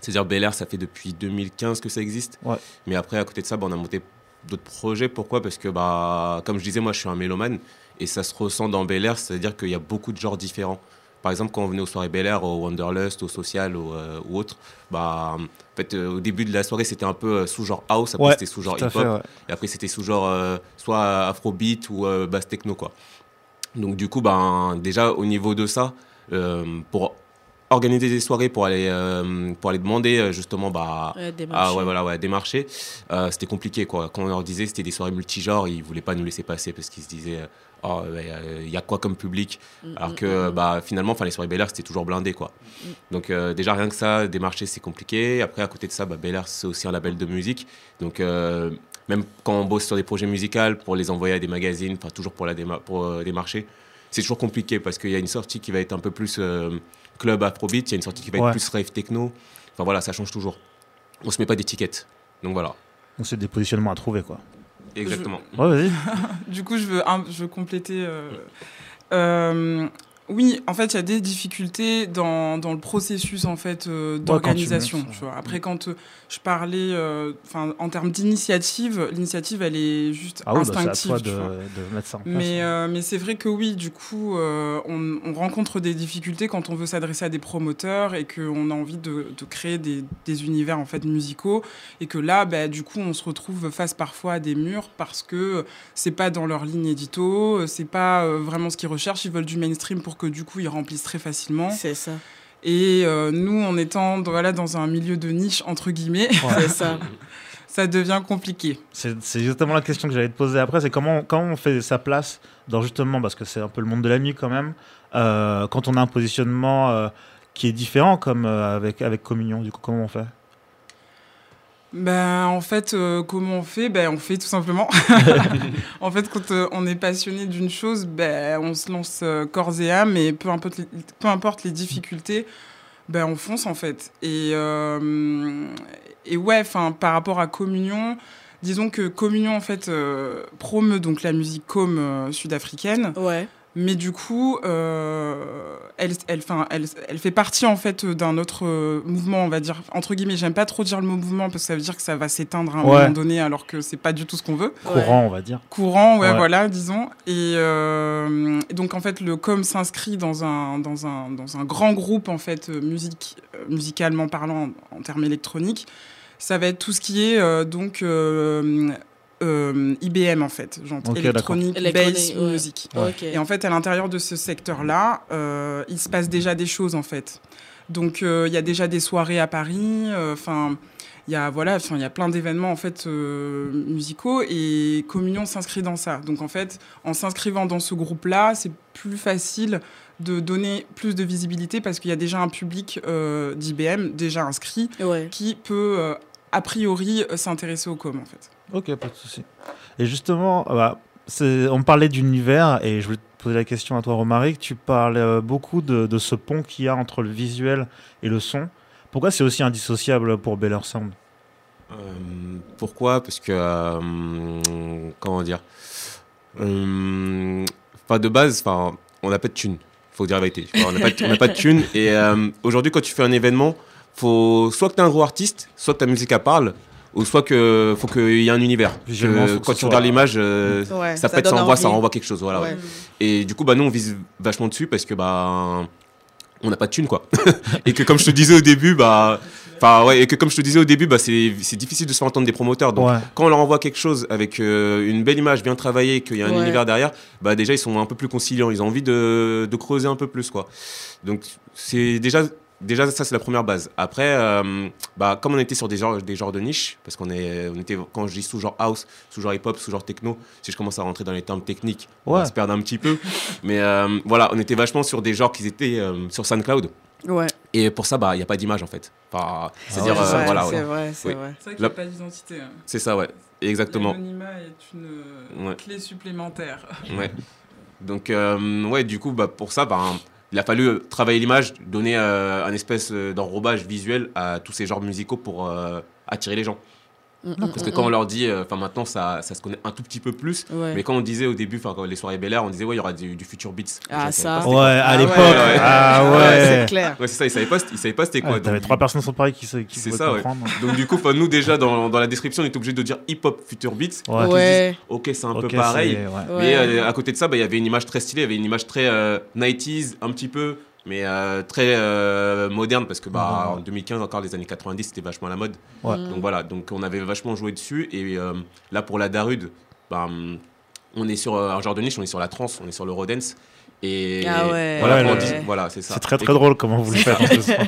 c'est-à-dire, Bel Air, ça fait depuis 2015 que ça existe. Ouais. Mais après, à côté de ça, bah, on a monté d'autres projets. Pourquoi? Parce que, bah, comme je disais, moi, je suis un mélomane et ça se ressent dans Bel Air, c'est-à-dire qu'il y a beaucoup de genres différents. Par exemple, quand on venait aux soirées Bel Air, au Wanderlust, au Social ou, euh, ou autre, bah, en fait, euh, au début de la soirée, c'était un peu euh, sous-genre house, après Ouais, c'était sous-genre à hip-hop, ouais. et après c'était sous-genre euh, soit afrobeat ou euh, basse techno, quoi. Donc du coup, ben, déjà au niveau de ça, euh, pour organiser des soirées, pour aller, euh, pour aller demander euh, justement bah, Ouais, démarcher. ah, ouais, voilà, ouais, démarcher, euh, c'était compliqué. Quoi. Quand on leur disait c'était des soirées multigenres, ils ne voulaient pas nous laisser passer parce qu'ils se disaient euh, oh, il y a quoi comme public? Mm, Alors mm, que mm. bah, finalement, les soirées Bel Air, c'était toujours blindé. Quoi. Mm. Donc euh, déjà rien que ça, démarcher, c'est compliqué. Après, à côté de ça, bah, Bel Air, c'est aussi un label de musique. Donc euh, même quand on bosse sur des projets musicaux, pour les envoyer à des magazines, enfin toujours pour, la déma- pour euh, démarcher, c'est toujours compliqué parce qu'il y a une sortie qui va être un peu plus euh, club afrobeat, il y a une sortie qui va être plus rave techno. Enfin voilà, ça change toujours. On se met pas d'étiquette. Donc voilà. Donc c'est des positionnements à trouver, quoi. Exactement. Ouais, vas-y. du coup, je veux, un- je veux compléter. euh, euh, oui, en fait, il y a des difficultés dans, dans le processus en fait euh, d'organisation. tu. Après, quand euh, je parlais, euh, enfin, en termes d'initiative, l'initiative, elle est juste Ah oui, bah, c'est à instinctive. toi tu de, vois. de mettre ça en place. Mais, mais c'est vrai que oui, du coup, on, on rencontre des difficultés quand on veut s'adresser à des promoteurs et qu'on a envie de, de créer des, des univers en fait musicaux et que là, bah, du coup, on se retrouve face parfois à des murs parce que c'est pas dans leur ligne édito, c'est pas vraiment ce qu'ils recherchent. Ils veulent du mainstream pour que du coup, ils remplissent très facilement. C'est ça. Et euh, nous, en étant voilà, dans un milieu de niche, entre guillemets, C'est ça. ça devient compliqué. C'est c'est justement la question que j'allais te poser après, c'est comment, comment on fait sa place dans justement, parce que c'est un peu le monde de la nuit quand même, euh, quand on a un positionnement euh, qui est différent comme euh, avec, avec Communion, du coup comment on fait? Ben, en fait, euh, comment on fait? Ben, On fait tout simplement. en fait, quand euh, on est passionné d'une chose, ben, on se lance euh, corps et âme, et peu importe les, peu importe les difficultés, ben, on fonce en fait. Et, euh, et ouais, enfin, par rapport à Communion, disons que Communion en fait euh, promeut donc la musique com euh, sud-africaine. Ouais. Mais du coup, euh, elle, elle, 'fin, elle, elle fait partie en fait d'un autre euh, mouvement, on va dire entre guillemets. J'aime pas trop dire le mot mouvement parce que ça veut dire que ça va s'éteindre à un Ouais. moment donné, alors que c'est pas du tout ce qu'on veut. Courant, on va dire. Courant, ouais, Ouais. voilà, disons. Et, euh, et donc en fait, le com s'inscrit dans un dans un dans un grand groupe en fait musique musicalement parlant en, en termes électroniques. Ça va être tout ce qui est euh, donc euh, IBM en fait, genre Ok, électronique, bass ouais. music. Ok. Et en fait, à l'intérieur de ce secteur-là, euh, il se passe déjà des choses en fait. Donc euh, il y a déjà des soirées à Paris. euh, Enfin, il y a voilà, il y a plein d'événements en fait euh, musicaux et Communion s'inscrit dans ça. Donc en fait, en s'inscrivant dans ce groupe-là, c'est plus facile de donner plus de visibilité parce qu'il y a déjà un public euh, d'IBM déjà inscrit Ouais. qui peut euh, a priori s'intéresser au com en fait. Ok, pas de souci. Et justement, euh, bah, on parlait d'univers et je voulais te poser la question à toi, Romaric. Tu parles euh, beaucoup de, ce pont qu'il y a entre le visuel et le son. Pourquoi c'est aussi indissociable pour Bel Air Sound? Euh, pourquoi? Parce que, comment dire? De base, on n'a pas de thunes. Faut dire la vérité. On n'a pas, de- thunes. Et aujourd'hui, quand tu fais un événement, faut soit que tu es un gros artiste, soit que ta musique elle parle, ou soit que faut qu'il y ait un univers. Que quand tu regardes l'image, euh, Ouais, ça ça pète, ça envoie, ça renvoie quelque chose. Voilà, Ouais. ouais. Et du coup, bah, nous, on vise vachement dessus parce que bah, on n'a pas de thunes, quoi. et que comme je te disais au début, bah, enfin ouais, et que comme je te disais au début, bah, c'est c'est difficile de se faire entendre des promoteurs. Donc, Ouais. quand on leur envoie quelque chose avec euh, une belle image, bien travaillée, qu'il y a un Ouais. univers derrière, bah déjà ils sont un peu plus conciliants, ils ont envie de, de creuser un peu plus, quoi. Donc c'est déjà déjà ça c'est la première base. Après, euh, bah comme on était sur des genres des genres de niche, parce qu'on est on était quand je dis sous genre house, sous genre hip hop, sous genre techno, si je commence à rentrer dans les termes techniques, on va se perdre un petit peu. Mais euh, voilà, on était vachement sur des genres qui étaient euh, sur SoundCloud. Ouais. Et pour ça, bah, il n'y a pas d'image en fait. Enfin, C'est-à-dire, ouais, euh, voilà, c'est vrai, c'est Oui. vrai. C'est vrai qu'il n'y a pas d'identité. hein. C'est ça, ouais. Exactement. L'anonymat est une Ouais. clé supplémentaire. Ouais. Donc, euh, ouais, du coup, bah, pour ça, bah, il a fallu travailler l'image, donner euh, un espèce euh, d'enrobage visuel à tous ces genres musicaux pour euh, attirer les gens. Mm, Parce que mm, quand mm. on leur dit, euh, enfin maintenant ça, ça se connaît un tout petit peu plus, Ouais. mais quand on disait au début, enfin quand les soirées Bel Air, on disait ouais il y aura du, du future beats. Ah, ça. pas Ouais, quoi. à Ah l'époque. ouais. Ah ouais. c'est clair. Ouais c'est ça, ils savaient pas, ils savaient pas c'était quoi. Ah, T'avais donc- trois personnes sur Paris qui, se- qui C'est ça, ouais. Donc du coup, enfin, nous déjà dans, dans la description, on est obligé de dire hip hop future beats. Ouais. Ok, c'est un peu pareil. Mais euh, à côté de ça, bah, il y avait une image très stylée, il y avait une image très euh, 90s, un petit peu, mais euh, très euh, moderne parce que bah, en 2015, encore les années 90, c'était vachement la mode. Ouais. Mm. Donc voilà, donc on avait vachement joué dessus. Et euh, là, pour la Darude, bah, on est sur un genre de niche, on est sur la trance, on est sur le rodance. Et Ah ouais. voilà, Ouais, dit- voilà, c'est ça. C'est très Et très drôle comment vous le faites.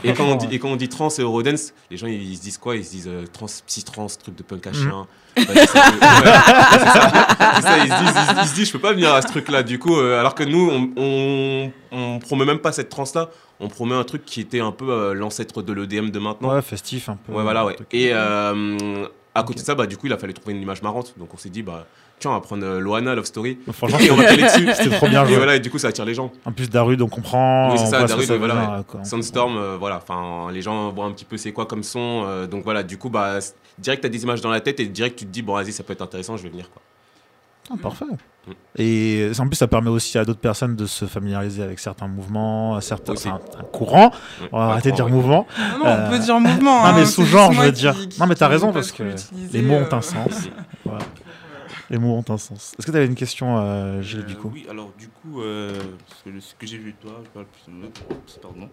et quand, on dit, et quand on dit trans et eurodance, les gens ils, se disent quoi? Ils se disent euh, trans, psy-trans, truc de punk à chien. Bah, c'est ça, ouais, c'est ça. C'est ça, ils, se disent, ils, se- ils se disent, je peux pas venir à ce truc-là. Du coup, euh, alors que nous, on, on, on promet même pas cette trans-là. On promet un truc qui était un peu euh, l'ancêtre de l'EDM de maintenant. Ouais, festif un peu. Ouais, voilà, ouais. Et euh, à côté de ça, bah, du coup, il a fallu trouver une image marrante. Donc on s'est dit, bah, tiens, on va prendre euh, Loana Love Story. Franchement, et on va caler dessus. c'était trop bien Et joué. voilà, et du coup, ça attire les gens. En plus, Darude, on comprend. Oui, c'est on ça, Darude, ça voilà, veut ouais. dire, quoi. Sandstorm, euh, voilà, enfin, les gens voient un petit peu c'est quoi comme son. euh, donc voilà, du coup, bah, direct, t'as des images dans la tête et direct, tu te dis, bon, vas-y, ça peut être intéressant, je vais venir. Quoi. Ah, parfait. Mm. Et en plus, ça permet aussi à d'autres personnes de se familiariser avec certains mouvements, certains enfin, un courant. Ouais, On va arrêter de dire mouvement. Non, non, Euh, on peut dire mouvement. Non, hein, mais c'est sous-genre, je veux dire. qui- Non, mais t'as raison parce que les mots ont un sens. Voilà. Les mots ont un sens. Est-ce que tu avais une question, euh, Gilles, du Euh, Oui, alors du coup, euh, parce que le- ce que j'ai vu de toi, je parle plus de pardon,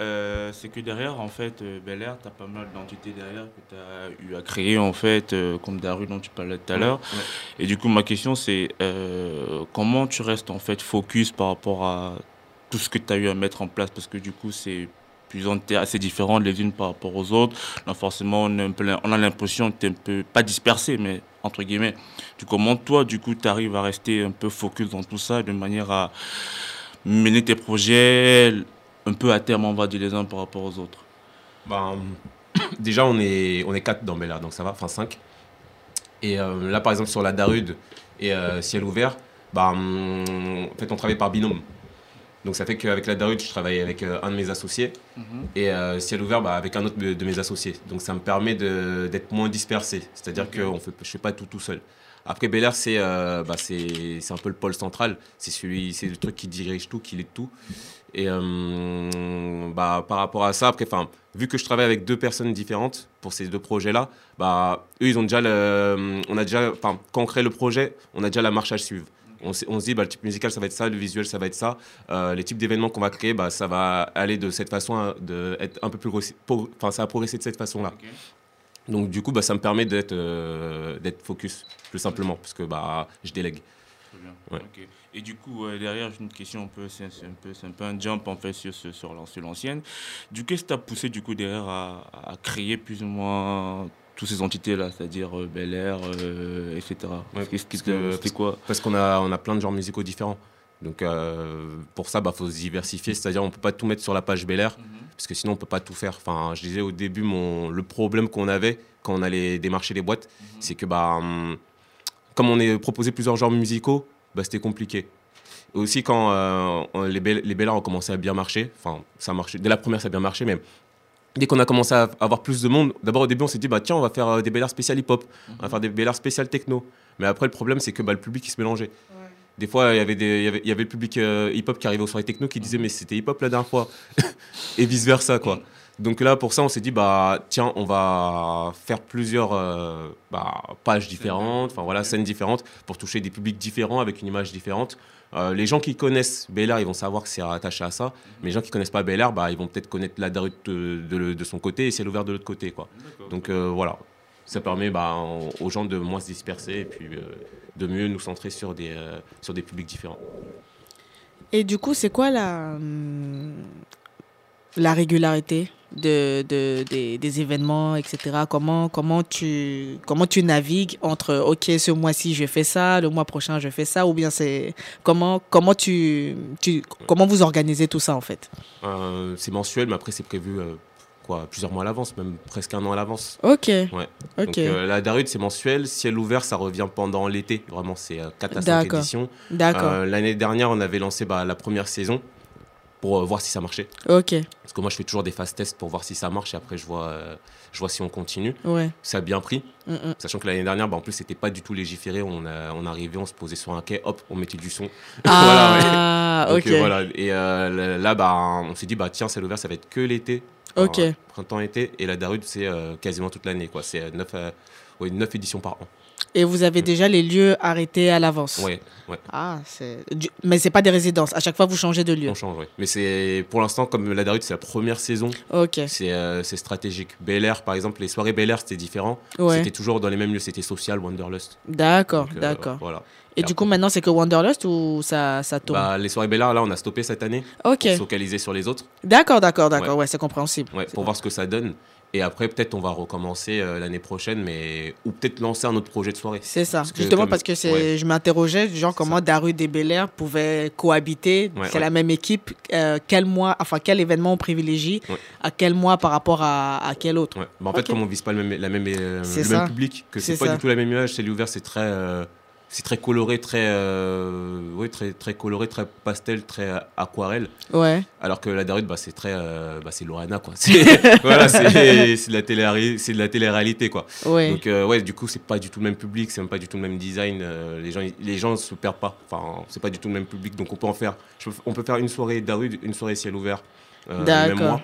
euh, c'est que derrière, en fait, Bel Air, tu as pas mal d'entités derrière que tu as eu à créer, en fait, comme Daru dont tu parlais tout à l'heure. Et du coup, ma question, c'est comment tu restes, en fait, focus par rapport à tout ce que tu as eu à mettre en place? Parce que du coup, c'est plusieurs entités assez différentes les unes par rapport aux autres. Donc forcément, on, a l'impression que tu es un peu, pas dispersé, mais entre guillemets. Du comment toi, du coup, tu arrives à rester un peu focus dans tout ça de manière à mener tes projets un peu à terme, on va dire, les uns par rapport aux autres? Ben, déjà, on est, on est 4 dans Bella, donc ça va, enfin 5. Et euh, là, par exemple, sur la Darude et euh, Ciel Ouvert, hum, en fait, on travaille par binôme. Donc ça fait qu'avec la Darude, je travaille avec euh, un de mes associés et euh, Ciel Ouvert bah, avec un autre de, mes associés. Donc ça me permet d'être moins dispersé, c'est-à-dire que on fait, je ne fais pas tout tout seul. Après Bel Air, c'est euh, bah, un peu le pôle central, c'est le truc qui dirige tout, qui lit tout. Et euh, bah, par rapport à ça, après, vu que je travaille avec deux personnes différentes pour ces deux projets-là, bah, eux, ils ont déjà le, on a déjà, quand on crée le projet, on a déjà la marche à suivre. On, se dit, bah, le type musical, ça va être ça, le visuel, ça va être ça. Euh, les types d'événements qu'on va créer, bah, ça va aller de cette façon, à- de être un peu plus, enfin, ça va progresser de cette façon-là. Donc, du coup, bah, ça me permet d'être euh, focus, plus simplement, parce que bah, je délègue. Ouais. Et du coup, euh, derrière, j'ai une question un peu, c'est un peu, un peu un jump en fait sur, sur l'an- sur l'ancienne. Du coup, qu'est-ce qui t'a poussé du coup derrière à, à créer plus ou moins toutes ces entités-là, c'est-à-dire euh, Bel Air, euh, etc. Ouais, parce que- quoi Parce qu'on a, on a plein de genres musicaux différents. Donc euh, pour ça, il faut se diversifier. C'est-à-dire on peut pas tout mettre sur la page Bel Air, parce que sinon on peut pas tout faire. Enfin, je disais au début, mon, le problème qu'on avait quand on allait démarcher les boîtes, c'est que bah, hum, comme on est proposé plusieurs genres musicaux, bah, c'était compliqué. Aussi quand euh, on- les, Bel, les Bel Air ont commencé à bien marcher, enfin ça a marché, dès la première ça a bien marché, mais dès qu'on a commencé à avoir plus de monde, d'abord au début on s'est dit bah tiens on va faire euh, des Bel Air spécial hip-hop, on va faire des Bel Air spécial techno. Mais après le problème c'est que bah, le public il se mélangeait. Des fois, il y avait des- il y avait, y avait le public euh, hip-hop qui arrivait aux soirées techno qui disait mais c'était hip-hop la dernière fois et vice versa quoi. Donc là pour ça on s'est dit bah tiens on va faire plusieurs euh, bah, pages différentes, enfin voilà scènes différentes pour toucher des publics différents avec une image différente. Euh, les gens qui connaissent Bel Air, ils vont savoir que c'est rattaché à ça. Mais les gens qui connaissent pas Bel Air, bah, ils vont peut-être connaître la Darude de, de- de son côté et Ciel ouvert de l'autre côté. Quoi. Donc euh, voilà, ça permet bah, aux gens de moins se disperser et puis euh, de mieux nous centrer sur des, euh, sur des publics différents. Et du coup, c'est quoi la, hum, la régularité? De, de, des, des événements, etc. Comment, comment, tu, comment tu navigues entre, OK, ce mois-ci, je fais ça, le mois prochain, je fais ça, ou bien c'est... Comment, comment, tu, tu, comment vous organisez tout ça, en fait? Euh, c'est mensuel, mais après c'est prévu euh, quoi, plusieurs mois à l'avance, même presque un an à l'avance. Ok. Ouais. Ok. Donc euh, la Darude c'est mensuel, Ciel ouvert ça revient pendant l'été, vraiment c'est 4 à 5 D'accord. éditions. D'accord. L'année dernière on avait lancé bah, la première saison pour euh, voir si ça marchait. Ok. Parce que moi, je fais toujours des fast tests pour voir si ça marche et après, je vois, euh, je vois si on continue. Ouais. Ça a bien pris. Mm, mm. Sachant que l'année dernière, bah, en plus, c'était pas du tout légiféré. On, a, on arrivait, on se posait sur un quai, hop, on mettait du son. Ah, Donc, ok. euh, voilà. Et euh, là, bah, on s'est dit, bah, tiens, celle ouverte, ça va être que l'été. Ok. Printemps-été. Et la Darude, c'est euh, quasiment toute l'année. quoi. C'est 9, ouais, neuf éditions par an. Et vous avez déjà les lieux arrêtés à l'avance. Ouais, ouais. Ah, du- Mais c'est pas des résidences. À chaque fois, vous changez de lieu. On change, ouais. Mais c'est pour l'instant, comme la Darude, c'est la première saison. Ok. C'est euh, c'est stratégique. Bel Air, par exemple, les soirées Bel Air, c'était différent. Ouais. C'était toujours dans les mêmes lieux. C'était Social, Wanderlust. D'accord, euh, d'accord. Voilà. Et du coup, maintenant, c'est que Wanderlust ou ça, ça tourne? Bah, les soirées Bel Air, là, on a stoppé cette année. Ok. Pour se focaliser sur les autres. D'accord, d'accord, d'accord. Ouais, c'est compréhensible. Ouais, pour voir ce que ça donne. Et après, peut-être, on va recommencer euh, l'année prochaine, mais ou peut-être lancer un autre projet de soirée. C'est ça. que Justement comme- parce que c'est, ouais. je m'interrogeais, genre comment Darude et Bel Air pouvaient cohabiter. Ouais, c'est ouais. la même équipe. euh, quel mois, enfin quel événement on privilégie. À quel mois par rapport à, à quel autre? Bah, en fait, comme on vise pas le même, la même, euh, le ça. même public, que c'est pas ça. du tout la même image, c'est l'ouvert, c'est très, c'est très coloré, très, euh, ouais, très, très coloré, très pastel, très aquarelle. Ouais. Alors que la Darude, bah, c'est très, euh, bah, c'est Lorena, quoi. C'est- voilà, c'est c'est de la télé, c'est de la télé-réalité, quoi. Ouais. Donc, euh, ouais, du coup, c'est pas du tout le même public, c'est même pas du tout le même design. les gens, les gens se perdent pas. Enfin, c'est pas du tout le même public, donc on peut en faire. on peut faire une soirée Darude, une soirée ciel ouvert. le même D'accord. mois.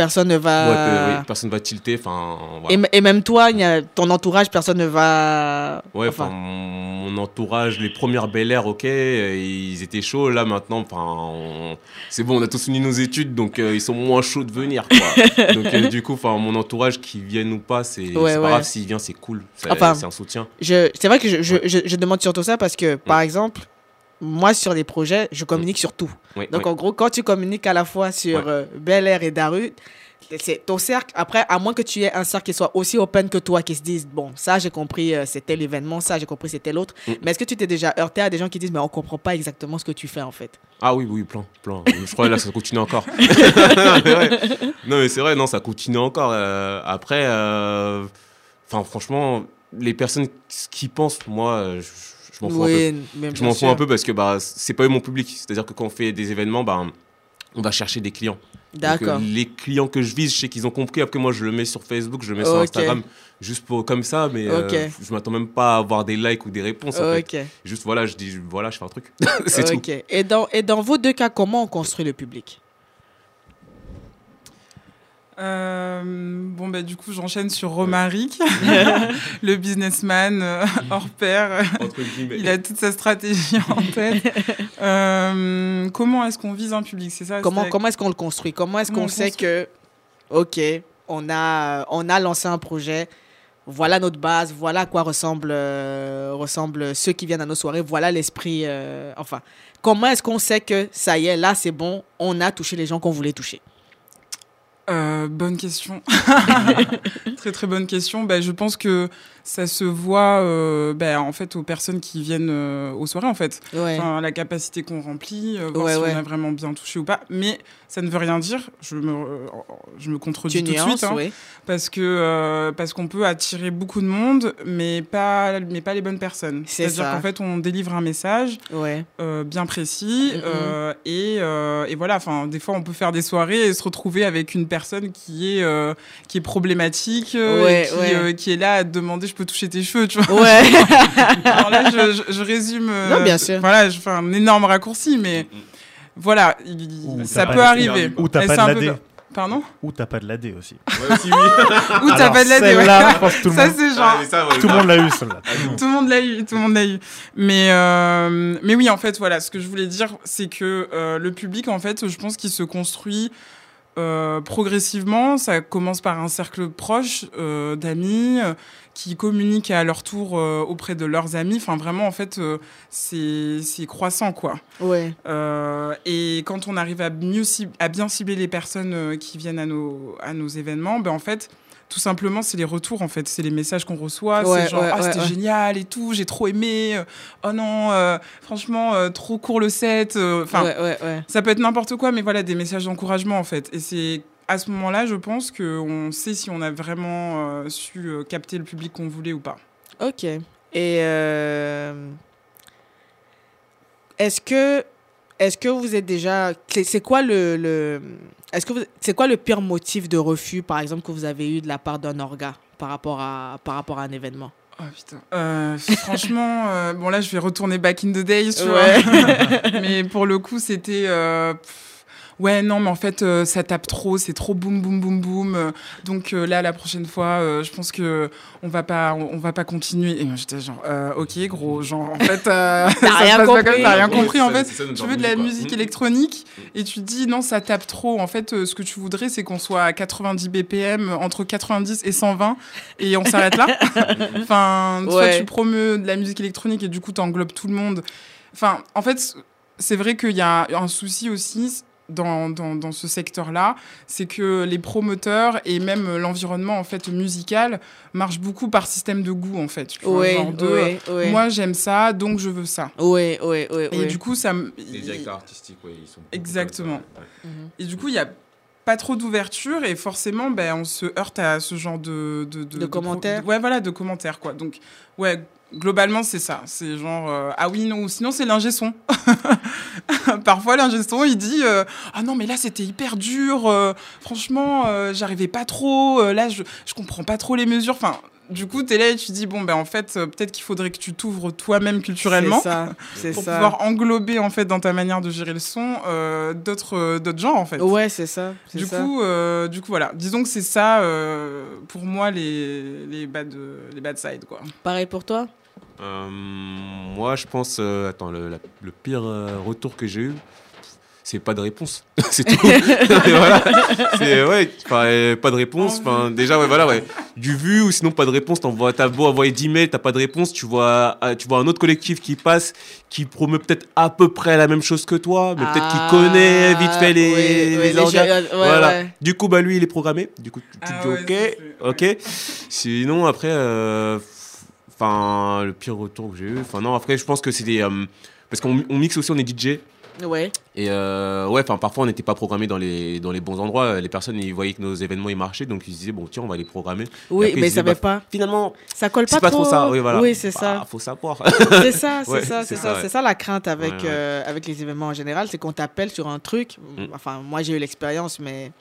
Personne ne va. Ouais, peu- oui, personne va tilter. Enfin, voilà. et, même toi, il y a ton entourage, personne ne va. Ouais, enfin, mon entourage, les premières Bel Air, ok, euh, ils étaient chauds. Là, maintenant, enfin, on- c'est bon, on a tous fini nos études, donc euh, ils sont moins chauds de venir, quoi. donc, euh, du coup, enfin, mon entourage, qui vienne ou pas, c'est Ouais, pas grave. S'il vient, c'est cool. C'est Enfin, un soutien. Je, c'est vrai que je, je, je, je demande surtout ça parce que, par exemple, moi, sur les projets, je communique sur tout. Oui, Donc, oui. en gros, quand tu communiques à la fois sur euh, Bel Air et Daru, c'est ton cercle. Après, à moins que tu aies un cercle qui soit aussi open que toi, qui se disent, bon, ça, j'ai compris, euh, c'est tel événement, ça, j'ai compris, c'est tel autre. Mm. Mais est-ce que tu t'es déjà heurté à des gens qui disent, mais on comprend pas exactement ce que tu fais, en fait? Ah oui, oui, plein, plein. Je crois que là, ça continue encore. Non, mais c'est vrai, non, ça continue encore. Euh, après, enfin, franchement, les personnes qui pensent, moi, je, je m'en fous Oui, un peu. mais Je bien m'en fous sûr. un peu parce que bah, c'est pas eux mon public. C'est-à-dire que quand on fait des événements, bah, on va chercher des clients. D'accord. euh, les clients que je vise, je sais qu'ils ont compris. Après, moi, je le mets sur Facebook, je le mets sur. Instagram, juste pour comme ça. Mais euh, Ok. je m'attends même pas à avoir des likes ou des réponses. en fait. Ok. Juste voilà, je dis voilà, je fais un truc. c'est tout. Ok. Et dans, et dans vos deux cas, comment on construit le public? Euh, bon, bah, du coup, j'enchaîne sur Romaric, le businessman euh, hors pair. Il a toute sa stratégie en tête. Euh, comment est-ce qu'on vise un public C'est ça Comment, c'est- comment est-ce qu'on le construit? Comment est-ce qu'on sait construit que, OK, on a, on a lancé un projet, voilà notre base, voilà à quoi ressemblent, euh, ressemblent ceux qui viennent à nos soirées, voilà l'esprit. euh, enfin, comment est-ce qu'on sait que ça y est, là c'est bon, on a touché les gens qu'on voulait toucher? Euh, bonne question. très très bonne question. Bah, je pense que ça se voit euh, bah, en fait aux personnes qui viennent euh, aux soirées en fait. Ouais. Enfin, la capacité qu'on remplit, euh, voir Ouais, si ouais. on a vraiment bien touché ou pas. Mais ça ne veut rien dire. Je me, je me contredis tout de suite. hein. Parce que euh, parce qu'on peut attirer beaucoup de monde, mais pas mais pas les bonnes personnes. C'est C'est-à-dire qu'en fait on délivre un message bien précis et, et voilà. Enfin, des fois on peut faire des soirées et se retrouver avec une personne qui est qui est problématique, et qui, qui est là à demander je peux toucher tes cheveux, tu vois. Ouais. Alors là je, je- je résume. euh, Non, bien sûr. Voilà, je fais un énorme raccourci, mais voilà, il- Ou ça t'as peut pas- arriver. Ou t'as pas de peu l'AD. de- Pardon? Ou t'as pas de l'AD aussi. Ou t'as pas de la celle-là, je pense que tout le Ça monde- c'est genre. Ah, ça, ouais, Tout le monde l'a eu, celle-là. tout le monde l'a eu, tout le monde l'a eu. Mais, euh, mais oui, en fait, voilà, ce que je voulais dire, c'est que euh, le public, en fait, je pense qu'il se construit euh, progressivement. Ça commence par un cercle proche euh, d'amis euh, qui communiquent à leur tour euh, auprès de leurs amis. Enfin, vraiment, en fait, euh, c'est c'est croissant, quoi. Ouais. Euh, et quand on arrive à, mieux cib- à bien cibler les personnes qui viennent à nos, à nos événements, ben en fait, tout simplement, c'est les retours, en fait. C'est les messages qu'on reçoit. Ouais, c'est genre, ouais, ah, ouais, c'était génial et tout, j'ai trop aimé. euh, Oh non, euh, franchement, euh, trop court le set. Enfin, ouais, ouais, ouais. ça peut être n'importe quoi, mais voilà, des messages d'encouragement, en fait. Et c'est à ce moment-là, je pense qu'on sait si on a vraiment su capter le public qu'on voulait ou pas. Ok. Et est-ce que est-ce que vous êtes déjà. C'est quoi le. le est-ce que vous- c'est quoi le pire motif de refus, par exemple, que vous avez eu de la part d'un orga par rapport à, par rapport à un événement? Oh putain. Euh, franchement, euh, bon là je vais retourner back in the days, tu Ouais. vois. mais pour le coup, c'était. euh, Ouais, non, mais en fait, euh, ça tape trop, c'est trop boum, boum, boum, boum. euh, donc euh, là, la prochaine fois, euh, je pense que on va pas, on, on va pas continuer. Et moi, j'étais genre, euh, ok, gros, genre, en fait, euh, se rien compris. T'as rien Oui, compris, en ça, fait. ça, Tu veux de la musique, quoi. musique Mm. électronique et tu te dis, non, ça tape trop. En fait, euh, ce que tu voudrais, c'est qu'on soit à 90 BPM, entre 90 et 120, et on s'arrête là. Enfin, Ouais. tu promeus de la musique électronique et du coup, tu englobes tout le monde. Enfin, en fait, c'est vrai qu'il y a un souci aussi dans, dans, dans ce secteur-là, c'est que les promoteurs et même l'environnement en fait musical marchent beaucoup par système de goût en fait. tu vois, Oui, genre de, oui, oui. Moi j'aime ça, donc je veux ça. Oui, oui, oui. Et du coup ça Les directeurs artistiques, ouais, ils sont. Exactement. ouais. et du coup, il y a pas trop d'ouverture et forcément, ben, on se heurte à ce genre de... De, De commentaires. de- ouais, voilà, de commentaires, quoi. Donc, ouais, globalement, c'est ça. C'est genre, euh, ah oui, non, ou sinon, c'est l'ingé son. Parfois, l'ingé son, il dit, euh, ah non, mais là, c'était hyper dur. euh, franchement, euh, j'arrivais pas trop. euh, là, je, je comprends pas trop les mesures. Enfin... Du coup, tu es là et tu dis, bon, ben en fait, euh, peut-être qu'il faudrait que tu t'ouvres toi-même culturellement C'est ça, c'est pour ça. pouvoir englober en fait dans ta manière de gérer le son euh, d'autres euh, d'autres genres en fait. Ouais, c'est ça. c'est Du ça. coup, euh, du coup voilà. Disons que c'est ça euh, pour moi les les bad les bad sides quoi. Pareil pour toi? Moi, je pense. euh, attends, le, la- le pire euh, retour que j'ai eu, c'est pas de réponse. c'est tout. Voilà. C'est ouais, euh, pas de réponse. Enfin, déjà, ouais, voilà, ouais. Du vu ou sinon pas de réponse. T'envoies, t'as beau envoyer 10 mails, t'as pas de réponse. Tu vois, euh, tu vois un autre collectif qui passe, qui promeut peut-être à peu près la même chose que toi, mais peut-être qu'il Ah, connaît vite fait les, oui, oui, les les organes. jeux- ouais, voilà. ouais. Du coup, bah lui, il est programmé. Du coup, tu, tu Ah te dis ouais, ok, ok. Sinon, après, euh, enfin, le pire retour que j'ai eu. Enfin, non, après, je pense que c'est des. euh, parce qu'on on mixe aussi, on est DJ. Ouais. Et euh, ouais, enfin, parfois, on n'était pas programmé dans les, dans les bons endroits. Les personnes, ils voyaient que nos événements, ils marchaient. Donc, ils se disaient, bon, tiens, on va les programmer. Oui, après, ils mais se ça va bah, pas. Finalement, Ça colle pas c'est pas trop ça. Oui, voilà. Oui, c'est Bah, ça. faut savoir. C'est ça, c'est Ouais, ça, c'est ça, c'est ça la crainte avec, Ouais, euh, avec les événements en général, c'est qu'on t'appelle sur un truc. Mm. Enfin, moi j'ai eu l'expérience, mais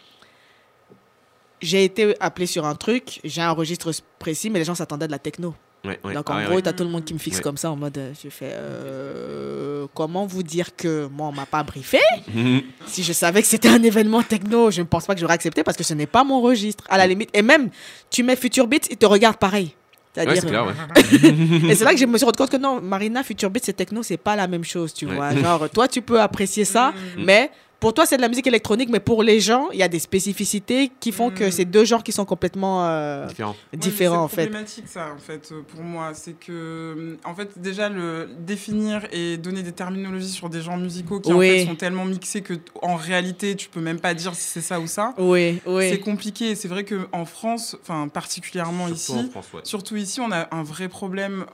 j'ai été appelé sur un truc, j'ai un registre précis, mais les gens s'attendaient de la techno. Ouais, ouais. Donc en Ah, gros, ouais. t'as tout le monde qui me fixe comme ça en mode, euh, je fais, euh, comment vous dire que moi on m'a pas briefé? Si je savais que c'était un événement techno, je ne pense pas que j'aurais accepté parce que ce n'est pas mon registre. À la limite, et même tu mets Future Beats, ils te regardent pareil. C'est-à-dire, et c'est là que je me suis rendu compte que non, Marina, Future Beats et techno, c'est pas la même chose, tu vois. Genre, toi, tu peux apprécier ça, mais pour toi, c'est de la musique électronique, mais pour les gens, il y a des spécificités qui font que c'est deux genres qui sont complètement euh. Ouais, différents, en C'est problématique ça en fait euh, pour moi, c'est que euh, en fait déjà le définir et donner des terminologies sur des genres musicaux qui en fait sont tellement mixés que en réalité tu peux même pas dire si c'est ça ou ça. Oui, oui. C'est compliqué. C'est vrai que en France, enfin particulièrement Surtout ici, en France, ouais. surtout ici, on a un vrai problème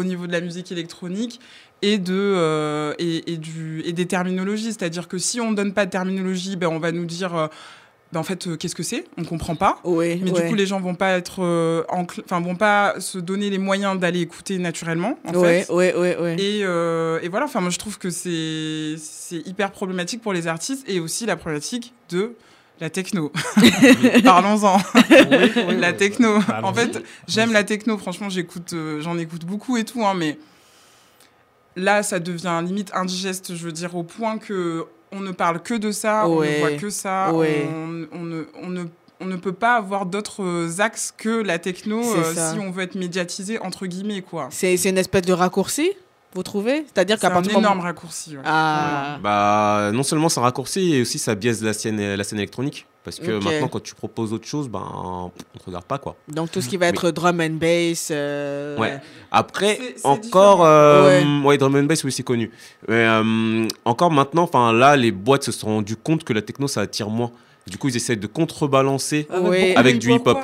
au niveau de la musique électronique et de euh, et, et du et des terminologies. C'est-à-dire que si on donne pas de terminologie, ben on va nous dire euh, ben en fait euh, qu'est-ce que c'est? On comprend pas. Mais ouais. du coup, les gens vont pas être euh, enfin vont pas se donner les moyens d'aller écouter naturellement. En Ouais, fait. Et, euh, et voilà, enfin moi je trouve que c'est c'est hyper problématique pour les artistes et aussi la problématique de la techno. Parlons-en. la techno. Allons-y. En fait, j'aime la techno. Franchement, j'écoute, euh, j'en écoute beaucoup et tout, hein, mais là, ça devient limite indigeste. Je veux dire au point que on ne parle que de ça, on ne voit que ça, Ouais. on, on ne, on ne on ne peut pas avoir d'autres axes que la techno euh, si on veut être médiatisé entre guillemets quoi. C'est une espèce de raccourci, vous trouvez C'est-à-dire C'est qu'à un partir du énorme moment- raccourci. ouais. Ah, Bah, non seulement c'est un raccourci, et aussi ça biaise la scène, la scène électronique. Parce que maintenant, quand tu proposes autre chose, ben, on te regarde pas, quoi. donc tout ce qui va être drum and bass. euh, Ouais. Après, C'est- c'est encore, euh, ouais. drum and bass, oui, c'est connu. Mais euh, encore maintenant, enfin là, les boîtes se sont rendues compte que la techno, ça attire moins. Du coup, ils essaient de contrebalancer. Ah, Ouais. Avec Mais du hip-hop.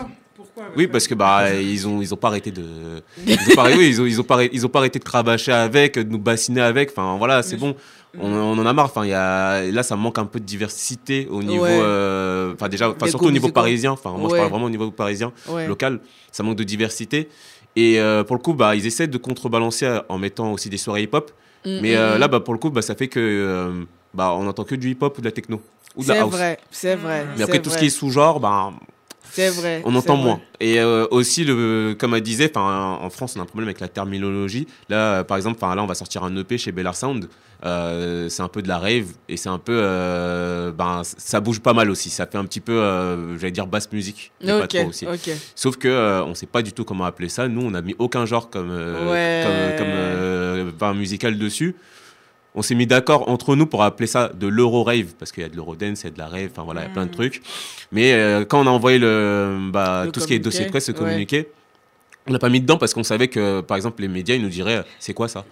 Oui, parce que bah ils ont ils ont pas arrêté de ils ont pas, oui, ils ont, ils ont pas ils ont pas arrêté de cravacher avec, de nous bassiner avec. Enfin voilà, c'est bon. On, on en a marre. Enfin il y a là ça manque un peu de diversité au niveau Ouais. euh, enfin déjà surtout au niveau parisien. Enfin moi je parle vraiment au niveau parisien ouais. local, ça manque de diversité. Et euh, pour le coup, bah, ils essaient de contrebalancer euh, en mettant aussi des soirées hip-hop. Mm, Mais euh, mm, là, bah, pour le coup, bah, ça fait que bah, on entend que du hip-hop ou de la techno. C'est vrai, c'est vrai. Mais après, tout ce qui est sous-genre, bah, C'est vrai. on entend vrai. moins. Et euh, aussi, le, comme elle disait, en France, on a un problème avec la terminologie. Là, par exemple, là, on va sortir un EP chez Bellar Sound. Euh, c'est un peu de la rave et c'est un peu. euh, ben, ça bouge pas mal aussi. Ça fait un petit peu, j'allais dire, basse musique. pas trop aussi. Sauf que on sait pas du tout comment appeler ça. Nous, on a mis aucun genre comme, Ouais. comme, comme musical dessus. On s'est mis d'accord entre nous pour appeler ça de l'euro rave parce qu'il y a de l'euro dance, il y a de la rave, enfin voilà, il y a plein de trucs. Mais euh, quand on a envoyé le, bah, Le tout ce qui est dossier presse, le ouais. communiqué, on l'a pas mis dedans parce qu'on savait que, par exemple, les médias, ils nous diraient, c'est quoi ça?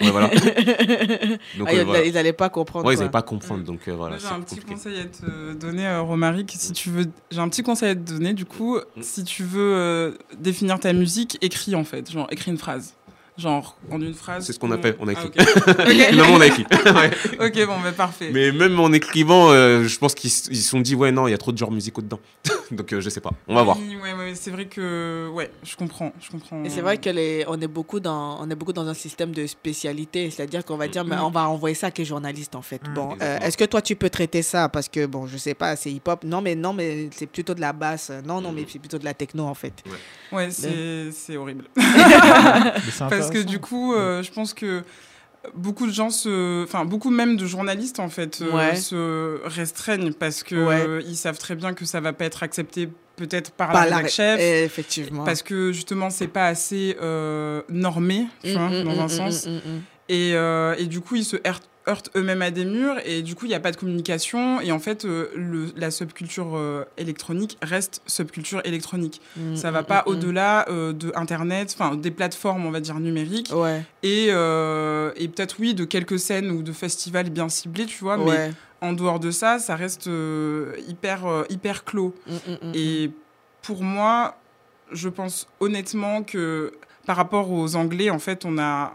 Ouais, voilà. Donc, Ah, ils euh, voilà. ils allaient pas comprendre. Ouais, ils n'allaient pas comprendre, donc euh, voilà. J'ai c'est un petit compliqué. conseil à te donner, euh, Romaric. Si tu veux, j'ai un petit conseil à te donner. Du coup, si tu veux euh, définir ta musique, écris en fait. Genre, écris une phrase. Genre, en une phrase. C'est ce qu'on a fait, on a Ah, écrit. Ok. Finalement, on a écrit. Ouais. ok, bon, bah, parfait. Mais même en écrivant, euh, je pense qu'ils se sont dit, ouais, non, il y a trop de genres musicaux dedans. Donc, euh, je sais pas. On va voir. Oui, ouais, ouais, c'est vrai que, ouais, je comprends, je comprends. Et c'est vrai que les, on est beaucoup dans, on est beaucoup dans un système de spécialité, c'est-à-dire qu'on va dire, mais Mm. on va envoyer ça à quel journaliste en fait. bon, euh, est-ce que toi tu peux traiter ça? Parce que bon, je sais pas, c'est hip-hop. Non, mais non, mais c'est plutôt de la basse. Non, non, mais c'est plutôt de la techno en fait. Ouais, c'est horrible. Parce que du coup, euh, je pense que beaucoup de gens se. Enfin, beaucoup même de journalistes, en fait, euh, se restreignent parce que Ouais. euh, ils savent très bien que ça va pas être accepté peut-être par Par la chef. Effectivement. Parce que justement, c'est pas assez euh, normé, tu Mm, vois, mm, dans un mm, sens. Et, et du coup, ils se heurtent, heurtent eux-mêmes à des murs et du coup, il n'y a pas de communication. Et en fait, euh, le, la subculture euh, électronique reste subculture électronique. Mm, Ça va mm, pas mm, mm. au-delà euh, de Internet, enfin des plateformes, on va dire, numériques. Ouais. Et, euh, et peut-être, oui, de quelques scènes ou de festivals bien ciblés, tu vois. Ouais. Mais en dehors de ça, ça reste hyper, hyper clos. Mm, mm, mm, Et pour moi, je pense honnêtement que par rapport aux Anglais, en fait, on, a,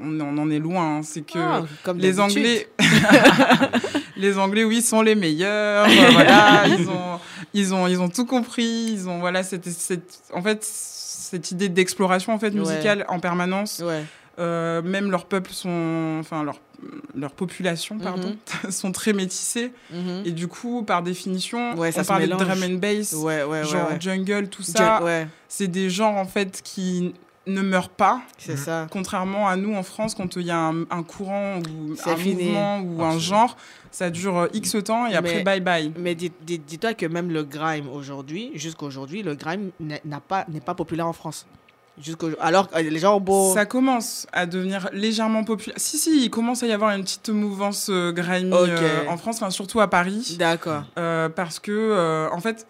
on, on en est loin. hein. C'est que Ah, comme les. Anglais, les Anglais, oui, sont les meilleurs. euh, voilà, ils ont, ils ont, ils ont tout compris. Ils ont, voilà, cette, cette, en fait, cette idée d'exploration en fait Ouais. musicale en permanence. Ouais. Euh, même leurs peuples sont, enfin leur, leur population, pardon, sont très métissées. Mhm. Et du coup, par définition, Ouais, ça on parlait de drum and bass, genre jungle, tout ça. C'est des genres en fait qui ne meurent pas. C'est ça. Contrairement à nous en France, quand il y a un, un courant ou un fini. mouvement ou un genre, ça dure euh, X temps et après bye bye. Mais dis- dis- dis-toi que même le grime aujourd'hui, jusqu'à aujourd'hui, le grime n'est pas, pas populaire en France. Alors que les gens ont beau. Ça commence à devenir légèrement populaire. Si, si, il commence à y avoir une petite mouvance euh, grimy euh, en France, enfin, surtout à Paris. D'accord. Euh, parce que, euh, en fait,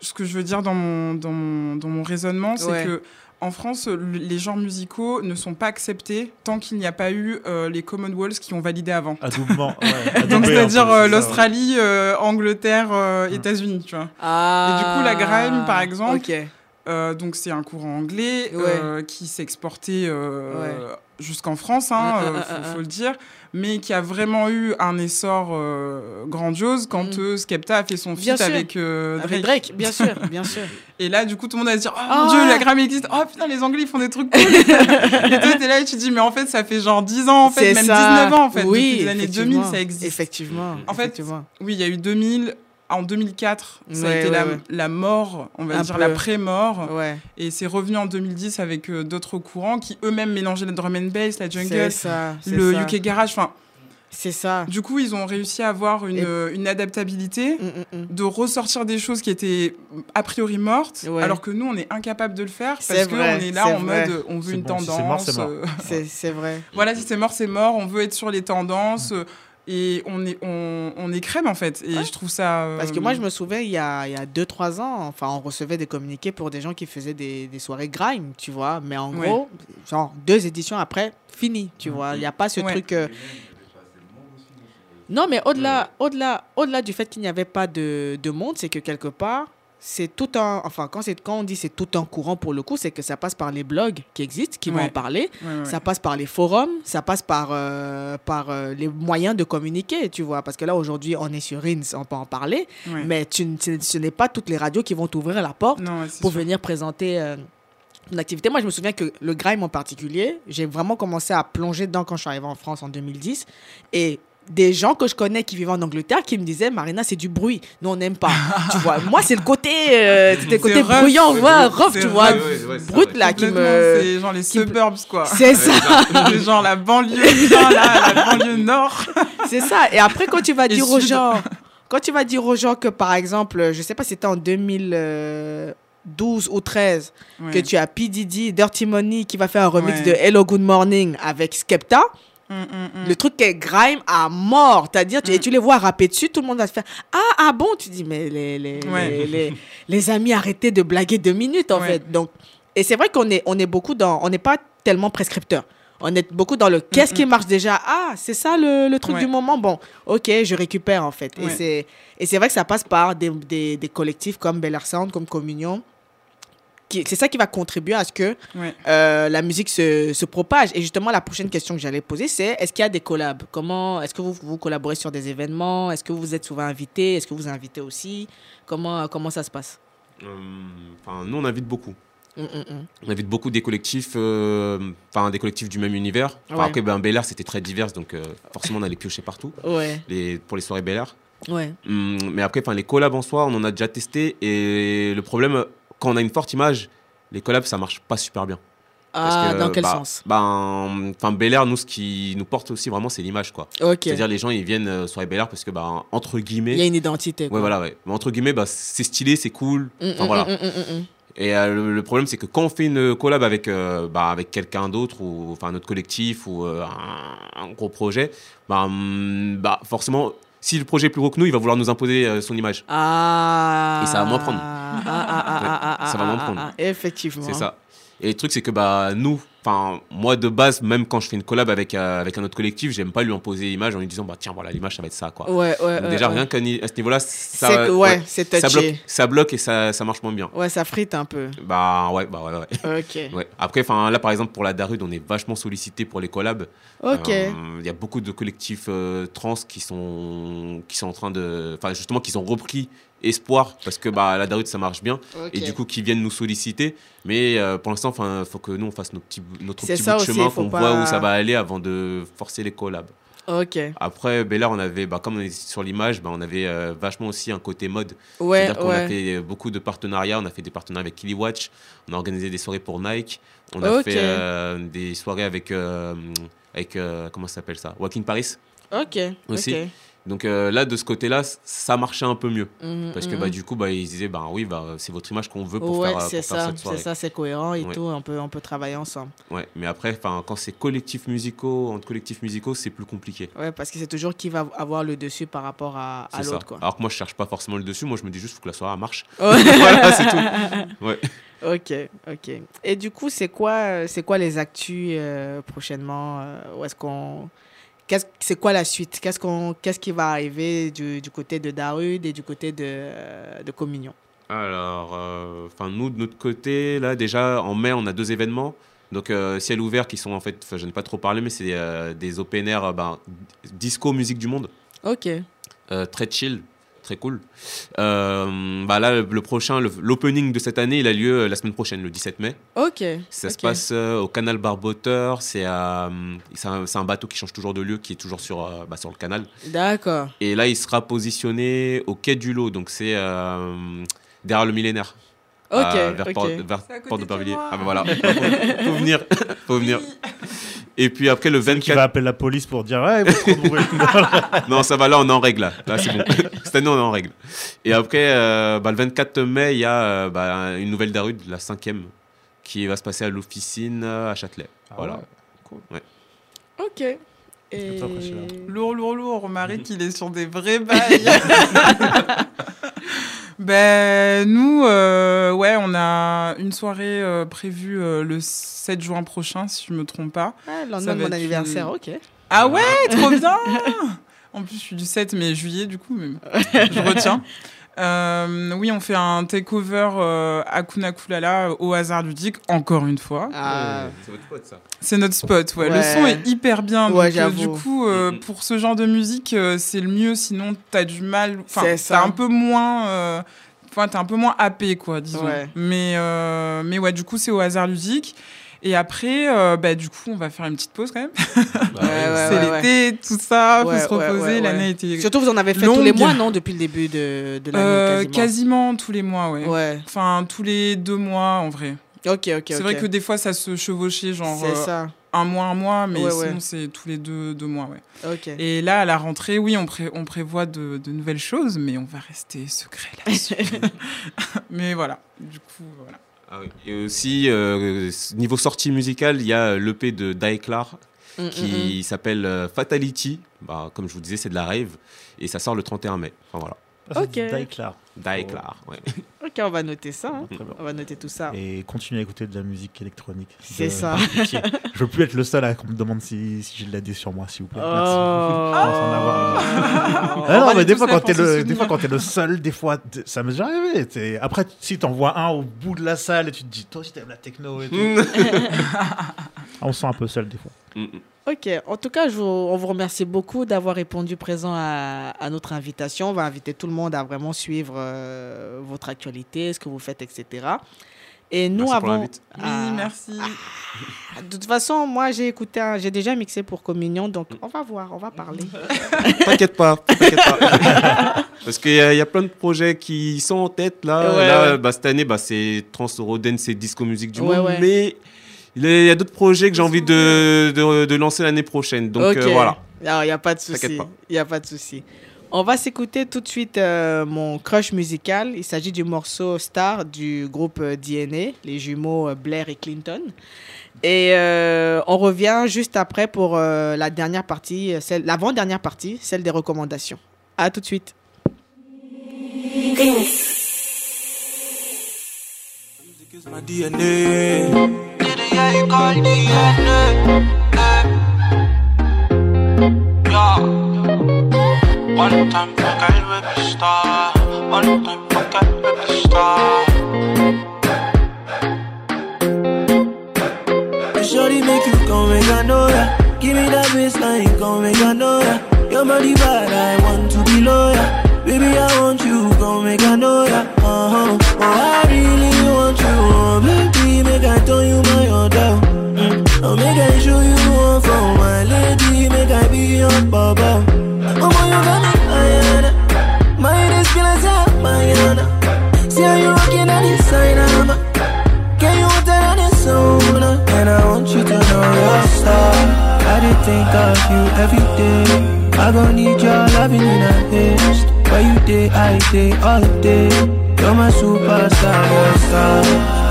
ce que je veux dire dans mon, dans mon, dans mon raisonnement, c'est Ouais. que en France, le- les genres musicaux ne sont pas acceptés tant qu'il n'y a pas eu euh, les Commonwealths qui ont validé avant. Adoubement, ouais, adoubé Donc, c'est-à-dire euh, l'Australie, euh, Angleterre, euh, États-Unis, tu vois. Ah. Et du coup, la grime, par exemple, Ok. Euh, donc c'est un courant anglais Ouais. euh, qui s'est exporté euh, Ouais. jusqu'en France, hein, Ah, ah, ah, faut, faut le dire, mais qui a vraiment eu un essor grandiose quand euh, Skepta a fait son Mm. Feat avec, euh, Avec Drake. Drake, bien sûr, bien sûr. Et là, du coup, tout le monde a dit Oh Ah mon dieu, la grime existe Oh putain, les Anglais ils font des trucs cool Et toi, t'es là et tu dis Mais en fait, ça fait genre 10 ans, en fait, même ça. 19 ans, en fait, Oui, depuis les années 2000, effectivement. ça existe. Effectivement. En fait, effectivement. oui, il y a eu 2000. En 2004, ça a été ouais, la, ouais. la mort, on va Un dire peu. la pré-mort. Ouais. Et c'est revenu en 2010 avec euh, d'autres courants qui eux-mêmes mélangeaient la drum and bass, la jungle, ça, le ça. UK garage. Enfin, c'est ça. Du coup, ils ont réussi à avoir une, Et- euh, une adaptabilité, mm. de ressortir des choses qui étaient a priori mortes, Ouais. alors que nous, on est incapable de le faire parce qu'on est là en vrai. mode, on veut une bon, si tendance. c'est mort, c'est mort. euh, c'est vrai. voilà, si c'est mort, c'est mort. On veut être sur les tendances. Euh, Et on est, on, on est crème en fait. Et je trouve ça. euh, Parce que moi, je me souviens, il y a 2-3 ans, enfin, on recevait des communiqués pour des gens qui faisaient des, des soirées grime, tu vois. Mais en Ouais. gros, genre, deux éditions après, fini, tu vois. Il n'y a pas ce Ouais. truc. euh, Non, mais au-delà au-delà, au-delà du fait qu'il n'y avait pas de, de monde, c'est que quelque part, c'est tout un. Enfin, quand, quand on dit c'est tout un courant pour le coup, c'est que ça passe par les blogs qui existent, qui vont Ouais. en parler. Ouais, ouais, Ça passe par les forums, ça passe par, euh, par euh, les moyens de communiquer, tu vois. Parce que là, aujourd'hui, on est sur Rins, on peut en parler. Mais tu, ce n'est pas toutes les radios qui vont t'ouvrir la porte Non, pour sûr. venir présenter euh, ton activité. Moi, je me souviens que le grime en particulier, j'ai vraiment commencé à plonger dedans quand je suis arrivé en France en 2010. Et des gens que je connais qui vivent en Angleterre qui me disaient Marina c'est du bruit nous on n'aime pas tu vois moi c'est le côté euh, c'était côté rough. bruyant ouais, rough. tu vois rough. Ouais, ouais, c'est brut là qui me C'est genre les me- suburbs, quoi. c'est ça C'est genre la banlieue là, la banlieue nord. c'est ça et après quand tu vas dire aux gens quand tu vas dire aux gens que par exemple je sais pas c'était en 2012 ou 13 Ouais. que tu as P Diddy Dirty Money qui va faire un remix Ouais. de Hello Good Morning avec Skepta Mm, mm, mm. Le truc est grime à mort. C'est-à-dire, tu, et tu les vois rapper dessus, tout le monde va se faire Ah, ah bon Tu dis, mais les, les, Ouais. les, les, les amis, arrêtez de blaguer deux minutes, en Ouais. fait. Donc, et c'est vrai qu'on est, on est beaucoup dans. On n'est pas tellement prescripteur. On est beaucoup dans le qu'est-ce qui marche déjà Ah, c'est ça le, le truc Ouais. du moment Bon, ok, je récupère, en fait. Et c'est Et c'est vrai que ça passe par des, des, des collectifs comme Bel Air Sound, comme Communion. C'est ça qui va contribuer à ce que Ouais. euh, la musique se, se propage. Et justement, la prochaine question que j'allais poser, c'est est-ce qu'il y a des collabs? Comment Est-ce que vous, vous collaborez sur des événements? Est-ce que vous êtes souvent invité? Est-ce que vous invitez aussi? Comment, comment ça se passe? Euh, Enfin, nous, on invite beaucoup. Mm, mm, mm. On invite beaucoup des collectifs, euh, enfin des collectifs du même univers. Ouais. Après, ben, Bel Air, c'était très divers, donc euh, forcément, on allait piocher partout. Ouais. Les, pour les soirées Bel Air. Ouais. Hum, mais après, enfin, les collabs en soi, on en a déjà testé. Et le problème, quand on a une forte image, les collabs, ça marche pas super bien. Ah, dans quel bah, sens? ben, Enfin, Bel Air, nous, ce qui nous porte aussi vraiment, c'est l'image, quoi. Ok. C'est-à-dire, les gens, ils viennent euh, soirée Bel Air parce que, ben, entre guillemets. Il y a une identité. quoi. Ouais, voilà, ouais. Mais entre guillemets, bah, c'est stylé, c'est cool. Mm, Enfin, mm, voilà. mm. Et euh, le, le problème, c'est que quand on fait une collab avec, euh, bah, avec quelqu'un d'autre, ou enfin notre collectif, ou euh, un, un gros projet, bah, bah, forcément, si le projet est plus gros que nous, il va vouloir nous imposer son image. Ah. Et ça va moins prendre. Ah, ah, ah, ça va ah, prendre. Effectivement. C'est ça. Et le truc, c'est que bah, nous, enfin, moi de base, même quand je fais une collab avec, euh, avec un autre collectif, j'aime pas lui imposer l'image en lui disant, bah tiens, voilà, l'image, ça va être ça, quoi. Ouais, ouais, Donc, déjà, ouais. rien qu'à ce niveau-là, ça, ouais, ça bloque, ça bloque et ça, ça marche moins bien. Ouais, ça frite un peu. Bah ouais, bah ouais, ouais. Ok. Ouais. Après, là par exemple pour la Darude, on est vachement sollicité pour les collabs. Ok. Euh, Il y a beaucoup de collectifs euh, trans qui sont qui sont en train de, enfin justement qui ont repris espoir parce que bah la Darude ça marche bien et du coup qui viennent nous solliciter. Mais euh, pour l'instant, enfin faut que nous on fasse nos petits, notre petit bout de aussi, chemin, qu'on pas- voit où ça va aller avant de forcer les collabs. Après, Air, on avait, bah, comme on est sur l'image, bah, on avait euh, vachement aussi un côté mode. Ouais, C'est-à-dire qu'on a fait beaucoup de partenariats. On a fait des partenariats avec Kiliwatch. On a organisé des soirées pour Nike. On a fait euh, des soirées avec, avec comment ça s'appelle ça? Walking Paris Ok. aussi. Donc euh, là, de ce côté-là, ça marchait un peu mieux. Mhm, Parce que mhm. bah, du coup, bah, ils disaient, bah, oui, bah, c'est votre image qu'on veut pour ouais, faire, euh, pour faire ça, cette soirée. c'est ça, c'est cohérent et Ouais. tout. On peut, on peut travailler ensemble. Ouais, mais après, quand c'est collectifs musicaux, entre collectifs musicaux, c'est plus compliqué. Ouais, parce que c'est toujours qui va avoir le dessus par rapport à, à l'autre. Alors que moi, je cherche pas forcément le dessus. Moi, je me dis juste faut que la soirée marche. Ouais. voilà, c'est tout. Ouais. Ok, ok. Et du coup, c'est quoi, euh, c'est quoi les actus euh, prochainement Où est-ce qu'on, qu'est-ce, c'est quoi la suite? Qu'est-ce qu'on, qu'est-ce qui va arriver du, du côté de Darude et du côté de, de Communion? Alors, euh, nous de notre côté, là déjà en mai, on a deux événements. Donc euh, ciel ouvert qui sont en fait, je n'ai pas trop parlé, mais c'est euh, des open air, ben, disco musique du monde, Ok. Très chill, très cool. Euh, bah là, le, prochain, l'opening de cette année, il a lieu euh, la semaine prochaine, le 17 mai. Ok. Ça se passe euh, au canal Barboteur. C'est un, bateau qui change toujours de lieu, qui est toujours sur, bah, sur le canal. D'accord. Et là, il sera positionné au quai du Lot, donc c'est derrière le millénaire. Ok, Euh, vers. Port, vers C'est à côté Port de moi. Ah ben voilà, faut, faut venir, faut venir. Et puis après le Qui va 24. appeler la police pour dire ouais, vous non, ça va là, on est en règle là. Là, c'est bon. Cette année, on est en règle. Et après, euh, bah, le 24 mai, il y a euh, bah, une nouvelle Darude, la cinquième, qui va se passer à l'officine euh, à Châtelet. voilà. ouais, cool. Ouais. Ok. Et... Lourd, lourd, lourd. Marie, qu'il est sur des vrais bails. Ben, nous, euh, ouais, on a une soirée euh, prévue euh, le 7 juin prochain, si je me trompe pas. Ah, le lendemain de mon anniversaire, une- ok. Ah ouais, trop bien En plus, je suis du 7 mais juillet, du coup, mais je retiens. Euh, oui, on fait un takeover euh, à Kunakulala au hasard ludique, encore une fois. Ah, C'est votre pote ça. C'est notre spot, ouais. Le son est hyper bien. Ouais, donc, euh, du coup, euh, pour ce genre de musique, euh, c'est le mieux. Sinon, t'as du mal. Enfin, C'est t'as un peu moins. euh, Enfin, t'es un peu moins happé, quoi, disons. Ouais. Mais, euh, mais ouais, du coup, c'est au hasard ludique. Et après, euh, bah, du coup, on va faire une petite pause quand même. Ouais, ouais, c'est ouais, l'été, tout ça, faut se reposer. ouais, ouais. L'année était. Surtout, vous en avez fait tous les longue. mois, non Depuis le début de, de l'année Euh, quasiment. quasiment tous les mois, ouais. Ouais. Enfin, tous les deux mois, en vrai. Ok, ok, C'est vrai que des fois, ça se chevauchait, genre C'est euh, ça. un mois, un mois, mais Ouais, sinon, ouais. c'est tous les deux, deux mois, ouais. Ok. Et là, à la rentrée, oui, on, pré- on prévoit de, de nouvelles choses, mais on va rester secret là-dessus. mais voilà, du coup, voilà. Ah oui. Et aussi, euh, niveau sortie musicale, il y a l'EP de Daeklar Mm, qui s'appelle euh, Fatality. Bah, comme je vous disais, c'est de la rave. Et ça sort le 31 mai. Enfin voilà. Ah, Ok. c'est Daeklar. Daeklar, ouais. Ok, on va noter ça. hein. Très bien. On va noter tout ça. Et continuer à écouter de la musique électronique. C'est ça. Je veux plus être le seul à qu'on me demande si, si j'ai de la D sur moi, s'il vous plaît. Oh. Merci. On Ah non, mais des fois, quand t'es le, souvenir. des fois, quand t'es le seul, des fois, ça m'est déjà arrivé. Après, si t'en vois un au bout de la salle et tu te dis, toi aussi t'aimes la techno et tout. Ah, on se sent un peu seul des fois. Ok, en tout cas, je vous- on vous remercie beaucoup d'avoir répondu présent à, à notre invitation. On va inviter tout le monde à vraiment suivre euh, votre actualité, ce que vous faites, etc. Et nous, Merci pour avant. l'invite. Oui, Ah, merci. de toute façon, moi, j'ai écouté, un- j'ai déjà mixé pour Communion, donc on va voir, on va parler. T'inquiète pas, t'inquiète pas. Parce qu'il y, a- il y a plein de projets qui sont en tête là. Ouais, là ouais. bah, cette année, bah, c'est Trans Eurodance et Disco Musique du Ouais, Monde. ouais. Mais il y a, d'autres projets que j'ai envie de, de, de lancer l'année prochaine. Donc euh, voilà. Il n'y a pas de souci. T'inquiète pas. Il n'y a pas de souci. On va s'écouter tout de suite euh, mon crush musical. Il s'agit du morceau Star du groupe euh, DNA, les jumeaux Blair et Clinton. Et euh, on revient juste après pour euh, la dernière partie, celle, l'avant-dernière partie, celle des recommandations. À tout de suite. my DNA. Yeah, you call DNA. Yeah. One time for girl with the star. One time for girl with the star. Shorty make you come make I know ya. Give me that baseline, come make I know ya. Your body bad, I want to be loyal. Baby, I want you, come make I know ya. Uh-huh. Oh, I really I tell you my order. Mm. Oh, make I show you one from my lady, make I be your baba. Oh, boy, you got me, Ayana. My head is feeling like Mayana. See how you rocking on the side, Can you hold that on the soul? And I want you to know your star. I did think of you every day. I gon' need your loving in a haste. Where you day, I day, all day. You're my superstar, star.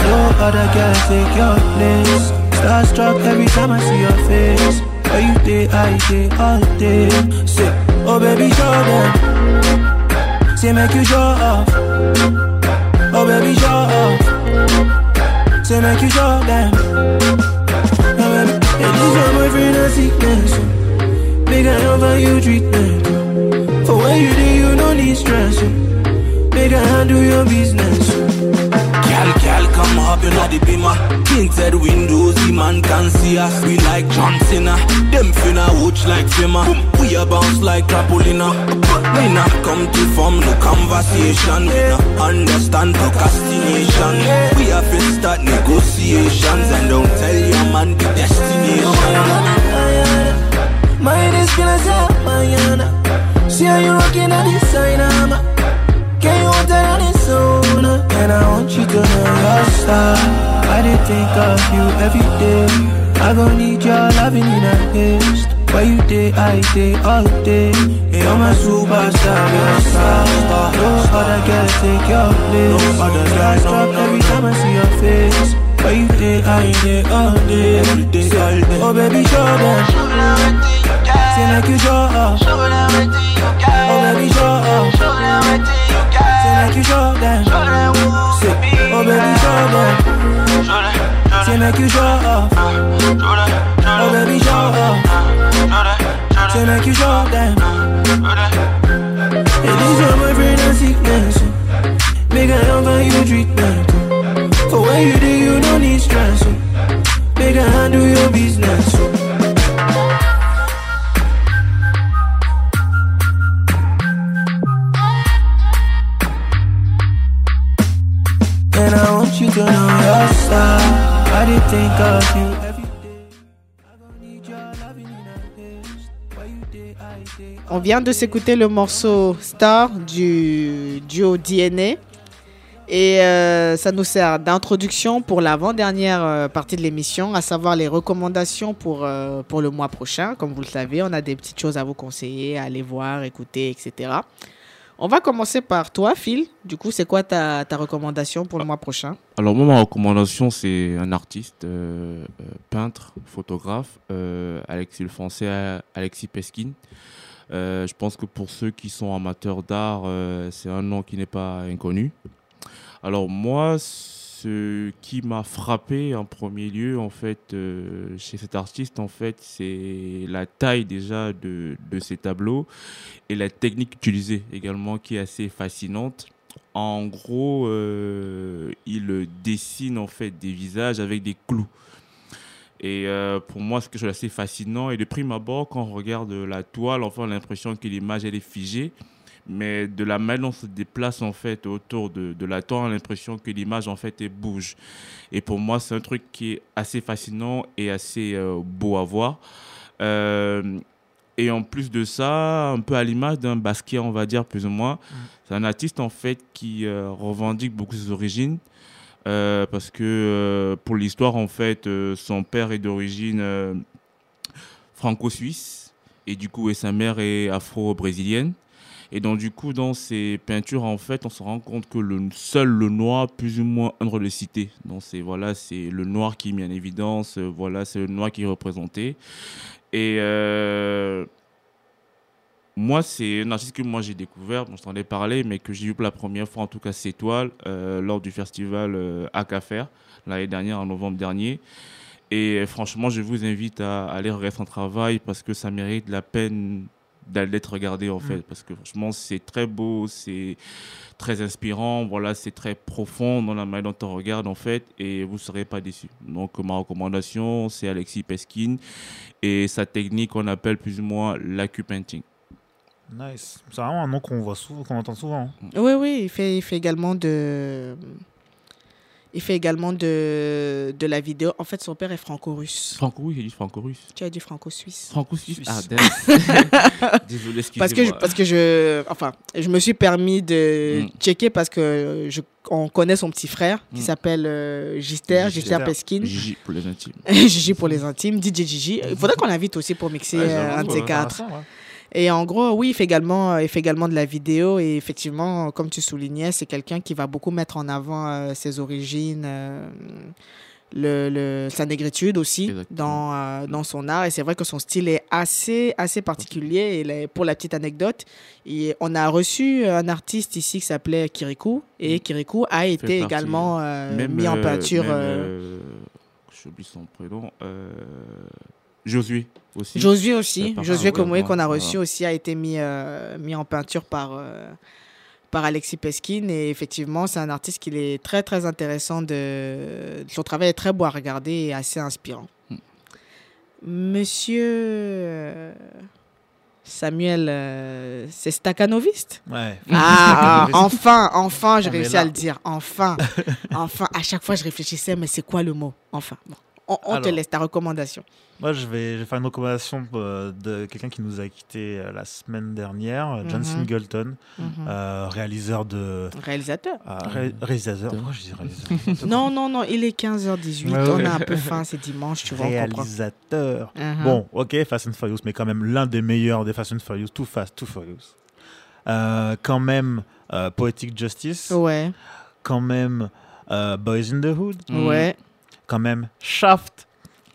No other girl take your place. Starstruck every time I see your face. Where you day, I day, all day. Say, oh baby, show them. Say, make you show off. Oh baby, show off. Say, make you show them. Oh baby, hey, this your boyfriend a sickness. Big I offer you treatment. For where you do, you no need stress. Big I handle your business. Gal, gal, come up, you know the beamer. Tinted windows, the man can see us. We like John Cena. Them finna watch like Fima. We a bounce like Trapolina. We not come to form no conversation. We not understand procrastination. We have to start negotiations and don't tell your man the destination. My feeling so Mayana. See how you rocking on the side, I'm Can you hold that on the zone? And I want you to know your star. I did think of you every day. I gon' need your loving in a haste. Where you day, I day, all day. You're my superstar, your star. No other girl take your place. No other girl stop every time I see your face. Where you day, I day, all day. Every day, all day. Oh baby, show them. Say make you show off. Oh baby, show off. Say oh, make you show them. Say, oh baby, show. Say make you show. Oh baby, show. Say make you show them. Hey, this your boyfriend a sickness. Make I offer you treatment. For where you do, you don't need stress. Make I handle your business. On vient de s'écouter le morceau Star du duo DNA. Et euh, ça nous sert d'introduction pour l'avant-dernière euh, partie de l'émission, à savoir les recommandations pour, euh, pour le mois prochain. Comme vous le savez, on a des petites choses à vous conseiller, à aller voir, écouter, etc. On va commencer par toi, Phil. Du coup, c'est quoi ta, ta recommandation pour le mois prochain? Alors moi, ma recommandation, c'est un artiste, euh, euh, peintre, photographe, euh, Alexis le Français, Alexis Peskin. Je pense que pour ceux qui sont amateurs d'art, c'est un nom qui n'est pas inconnu. Alors moi, ce qui m'a frappé en premier lieu, en fait, euh, chez cet artiste, en fait, c'est la taille déjà de, de ses tableaux et la technique utilisée également qui est assez fascinante. En gros, euh, il dessine en fait des visages avec des clous. Et euh, pour moi, ce que je trouve assez fascinant, et de prime abord, quand on regarde la toile, on a l'impression que l'image, elle est figée. Mais de la manière dont on se déplace en fait autour de, de la toile, on a l'impression que l'image en fait elle bouge. Et pour moi, c'est un truc qui est assez fascinant et assez euh, beau à voir. Euh, et en plus de ça, un peu à l'image d'un Basquiat, on va dire plus ou moins, c'est un artiste en fait qui euh, revendique beaucoup ses origines. Parce que pour l'histoire, en fait, son père est d'origine franco-suisse et du coup, et sa mère est afro-brésilienne. Et donc, du coup, dans ses peintures, en fait, on se rend compte que le seul le noir, plus ou moins, entre les cités. Donc, c'est voilà, c'est le noir qui est mis en évidence. euh, Voilà, c'est le noir qui est représenté. Et euh, moi, c'est un artiste que moi j'ai découvert, dont je t'en ai parlé, mais que j'ai vu pour la première fois, en tout cas, ses toiles, euh, lors du festival euh, Acafer, l'année dernière, en novembre dernier. Et euh, franchement, je vous invite à aller regarder son travail parce que ça mérite la peine d'aller d'être regardé en fait parce que franchement c'est très beau c'est très inspirant voilà c'est très profond dans la manière dont on regarde en fait et vous serez pas déçus donc ma recommandation c'est Alexis Peskin et sa technique qu'on appelle plus ou moins l'acupainting Nice. C'est vraiment un nom qu'on voit souvent, qu'on entend souvent. hein. Oui, oui, il fait, il fait également de. Il fait également de, de la vidéo. En fait, son père est franco-russe. Franco-russe, j'ai dit franco-russe. Tu as dit franco-suisse. Franco-suisse Ah. Désolé, Parce que, je, excusez-moi. parce que je. Enfin, je me suis permis de Mm. checker parce que je, on connaît son petit frère qui Mm. s'appelle euh, Gister, Gister Peskin. Gigi pour les intimes. Gigi pour les intimes, DJ Gigi. Il faudrait qu'on l'invite aussi pour mixer Ouais, euh, un de ces quatre. intéressant, ouais. Et en gros, oui, il fait également, il fait également de la vidéo et effectivement, comme tu soulignais, c'est quelqu'un qui va beaucoup mettre en avant euh, ses origines, euh, le, le- sa négritude aussi dans, euh, dans son art. Et c'est vrai que son style est assez, assez particulier. Et là, pour la petite anecdote, on a reçu un artiste ici qui s'appelait Kirikou et Kirikou a été partie, également euh, même, mis en euh, peinture. euh, euh, J'oublie son prénom. Josué aussi. Josué aussi, Josué Komoé qu'on a reçu voilà. aussi a été mis, euh, mis en peinture par, euh, par Alexis Peskin et effectivement c'est un artiste qui est très très intéressant, de... son travail est très beau à regarder et assez inspirant. Hmm. Monsieur euh, Samuel, euh, c'est staccanoviste Ouais. Ah, ah, enfin, enfin, j'ai réussi à le dire. Enfin, enfin. À chaque fois, je réfléchissais, mais c'est quoi le mot? Enfin, bon. On, on te laisse ta recommandation. Moi, je vais, je vais faire une recommandation euh, de quelqu'un qui nous a quitté euh, la semaine dernière, euh, John Mhm. Singleton, Mhm. euh, réalisateur de. Réalisateur. Ré- réalisateur. Pourquoi je dis réalisateur? Non, non, non, il est 15h18. Ouais, On ouais. a un peu faim, c'est dimanche, tu vois. Réalisateur. Mhm. Bon, ok, Fast and Furious, mais quand même l'un des meilleurs des Fast and Furious, Too Fast, Too Furious. Euh, quand même euh, Poetic Justice. Ouais. Quand même euh, Boys in the Hood. Ouais. Quand même Shaft.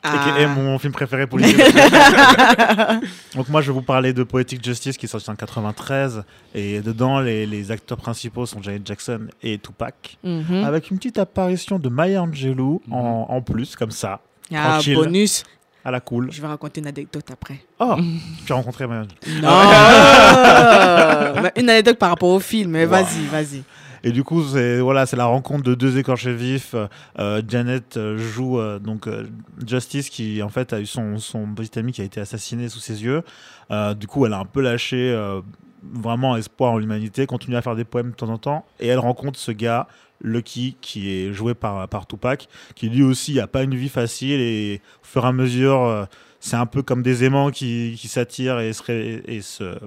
Ah. Qui est mon film préféré pour les Donc moi je vais vous parler de Poetic Justice qui est sorti en 93 et dedans les, les acteurs principaux sont Janet Jackson et Tupac Mhm. avec une petite apparition de Maya Angelou en, en plus comme ça. Ah, tranquille, bonus. À la cool. Je vais raconter une anecdote après. Oh, tu as rencontré Maya Angelou. Non Une anecdote par rapport au film, mais Wow. vas-y, vas-y. Et du coup, c'est voilà, c'est la rencontre de deux écorchés vifs. Euh, Janet euh, joue euh, donc euh, Justice, qui en fait a eu son, son petit ami qui a été assassiné sous ses yeux. Euh, du coup, elle a un peu lâché euh, vraiment espoir en l'humanité, continue à faire des poèmes de temps en temps, et elle rencontre ce gars, Lucky, qui est joué par, par Tupac, qui lui aussi n'a pas une vie facile, et au fur et à mesure, euh, c'est un peu comme des aimants qui, qui s'attirent et se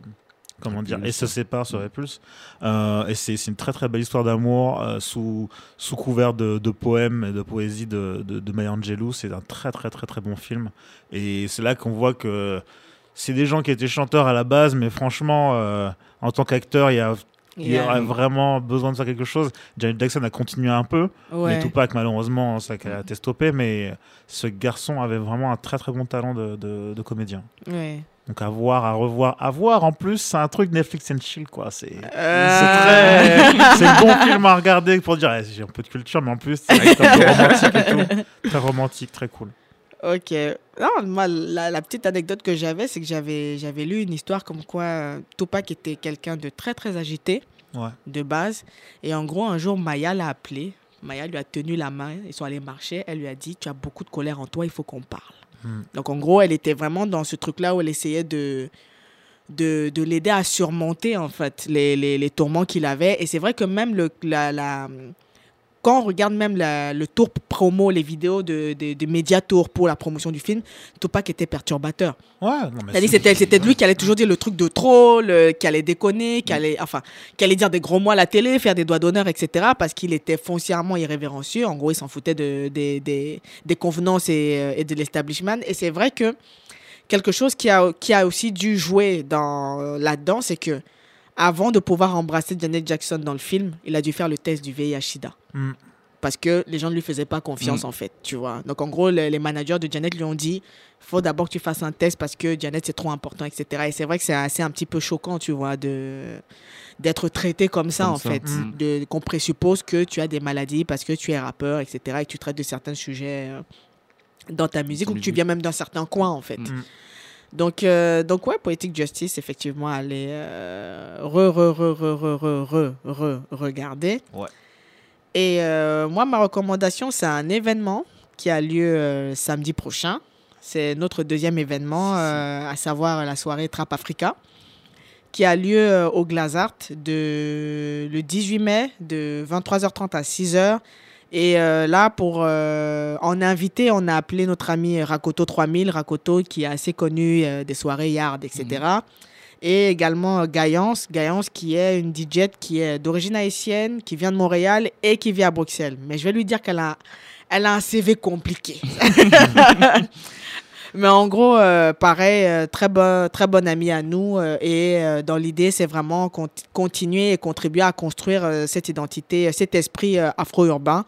comment dire et se séparent, se répulsent. Euh, et c'est une très très belle histoire d'amour euh, sous sous couvert de, de poèmes et de poésie de, de, de Maya Angelou. C'est un très très très très bon film. Et c'est là qu'on voit que c'est des gens qui étaient chanteurs à la base, mais franchement, euh, en tant qu'acteur, il y a il y Yeah. aurait vraiment besoin de faire quelque chose. Janet Jackson a continué un peu, Ouais. mais Tupac, malheureusement, ça a été stoppé. Mais ce garçon avait vraiment un très très bon talent de, de, de comédien. Ouais. Donc à voir, à revoir, à voir. En plus, c'est un truc Netflix and chill, quoi. C'est Euh. très, c'est bon film à regarder pour dire eh, j'ai un peu de culture, mais en plus c'est romantique et tout. Très romantique, très cool. Ok. Non, moi, la, la petite anecdote que j'avais, c'est que j'avais, j'avais lu une histoire comme quoi euh, Tupac était quelqu'un de très, très agité Ouais. de base. Et en gros, un jour, Maya l'a appelé. Maya lui a tenu la main. Ils sont allés marcher. Elle lui a dit Tu as beaucoup de colère en toi, il faut qu'on parle. Hmm. Donc, en gros, elle était vraiment dans ce truc-là où elle essayait de, de, de l'aider à surmonter, en fait, les, tourments qu'il avait. Et c'est vrai que même le, la- quand on regarde même la- le tour promo, les vidéos de, de, de Media Tour pour la promotion du film, Tupac était perturbateur. Ouais, c'était c'était de lui qui allait toujours dire le truc de troll, euh, qui allait déconner, qui allait enfin qui allait dire des gros mots à la télé, faire des doigts d'honneur, etc. Parce qu'il était foncièrement irrévérencieux. En gros, il s'en foutait de, des- des, des convenances et, euh, et de l'establishment. Et c'est vrai que quelque chose qui a, qui a aussi dû jouer dans euh, là-dedans, c'est que avant de pouvoir embrasser Janet Jackson dans le film, il a dû faire le test du VIH/SIDA Mm. parce que les gens ne lui faisaient pas confiance Mm. en fait, tu vois. Donc en gros, les, les managers de Janet lui ont dit, faut d'abord que tu fasses un test parce que Janet c'est trop important, etc. Et c'est vrai que c'est assez un petit peu choquant, tu vois, de d'être traité comme ça Comme en ça. fait, Mm. de qu'on présuppose que tu as des maladies parce que tu es rappeur, etc. Et que tu traites de certains sujets euh, dans ta musique ou que tu viens même d'un certain coin en fait. Donc, euh, donc ouais, Poetic Justice, effectivement, allez euh, re, re, re, re, re, re, re, re, regarder. Ouais. Et euh, moi, ma recommandation, c'est un événement qui a lieu euh, samedi prochain. C'est notre deuxième événement, à savoir la soirée Trap Africa, qui a lieu au Glazart de, le 18 mai de 23h30 à 6h. Et euh, là, pour euh, en invité, on a appelé notre ami Rakoto 3000, Rakoto qui est assez connu euh, des soirées Yard, etc. Et également Gaïance, Gaïance qui est une DJ qui est d'origine haïtienne, qui vient de Montréal et qui vit à Bruxelles. Mais je vais lui dire qu'elle a, elle a un CV compliqué. Mais en gros, euh, pareil, euh, très, bon, très bonne amie à nous. euh, et dans l'idée, c'est vraiment con- continuer et contribuer à construire cette identité, cet esprit afro-urbain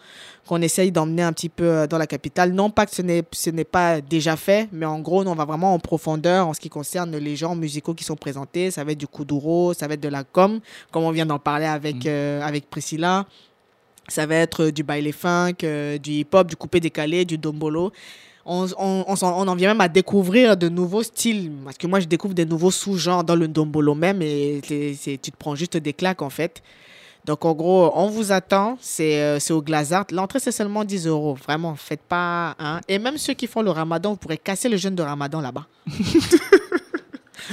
qu'on essaye d'emmener un petit peu dans la capitale. Non pas que ce n'est, pas déjà fait, mais en gros, on va vraiment en profondeur en ce qui concerne les genres musicaux qui sont présentés. Ça va être du kuduro, ça va être de la com, comme on vient d'en parler avec, euh, avec Priscilla. Ça va être du baile funk, euh, du hip-hop, du coupé décalé, du dombolo. On, on, on, en vient même à découvrir de nouveaux styles. Parce que moi, je découvre des nouveaux sous-genres dans le dombolo même. Et tu te prends juste des claques, en fait. Donc, en gros, on vous attend. C'est euh, au Glazart. L'entrée, c'est seulement 10 euros. Vraiment, faites pas. Hein. Et même ceux qui font le ramadan, vous pourrez casser le jeûne de ramadan là-bas.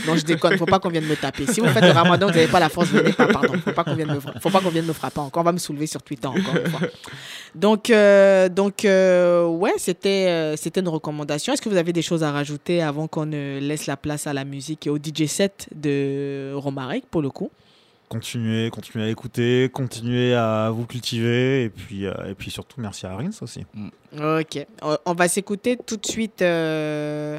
Non, je déconne, faut pas qu'on vienne me taper. Si vous faites le ramadan, vous n'avez pas la force, venez pas, pardon. Faut pas qu'on vienne me, faut pas qu'on vienne me frapper encore. On va me soulever sur Twitter encore une fois. Donc, euh, donc euh, ouais, c'était euh, c'était une recommandation. Est-ce que vous avez des choses à rajouter avant qu'on ne laisse la place à la musique et au DJ set de Romaric, pour le coup? Continuez, continuez à écouter, continuez à vous cultiver et puis, euh, et puis surtout merci à Rins aussi. Ok. On- On va s'écouter tout de suite euh,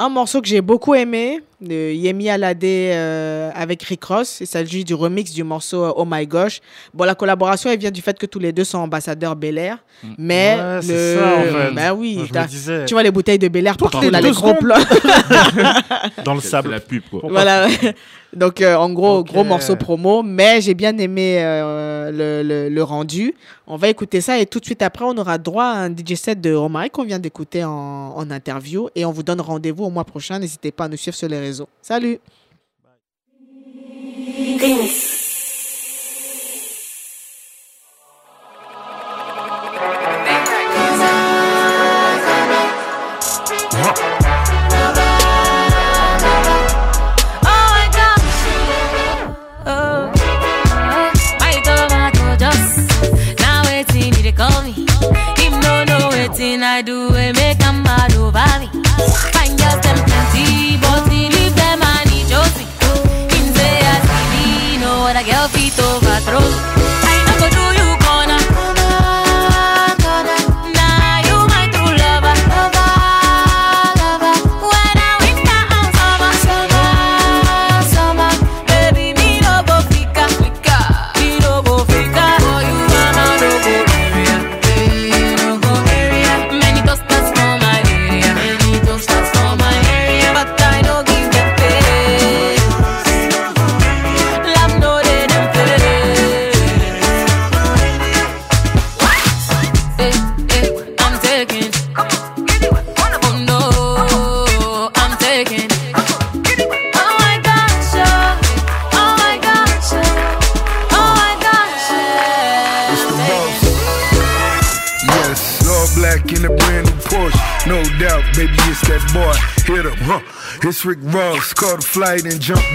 un morceau que j'ai beaucoup aimé de Yemi Alade euh, avec Rick Ross. Il s'agit du remix du morceau euh, Oh My Gosh. Bon, la collaboration, elle vient du fait que tous les deux sont ambassadeurs Bel Air. Mais Ouais, le... c'est ça, en fait. Ben oui, Moi, je me t'as- disais- tu vois les bouteilles de Bel Air partout les là, deux les gros plans. Dans le sable. la pub, quoi. Voilà. Donc, euh, en gros, gros morceau promo. Mais j'ai bien aimé euh, le, le- le rendu. On va écouter ça et tout de suite après, on aura droit à un DJ set de Romaric qu'on vient d'écouter en, en interview. Et on vous donne rendez-vous au mois prochain. N'hésitez pas à nous suivre sur les réseaux. Salut! Ross. Caught a flight and jumped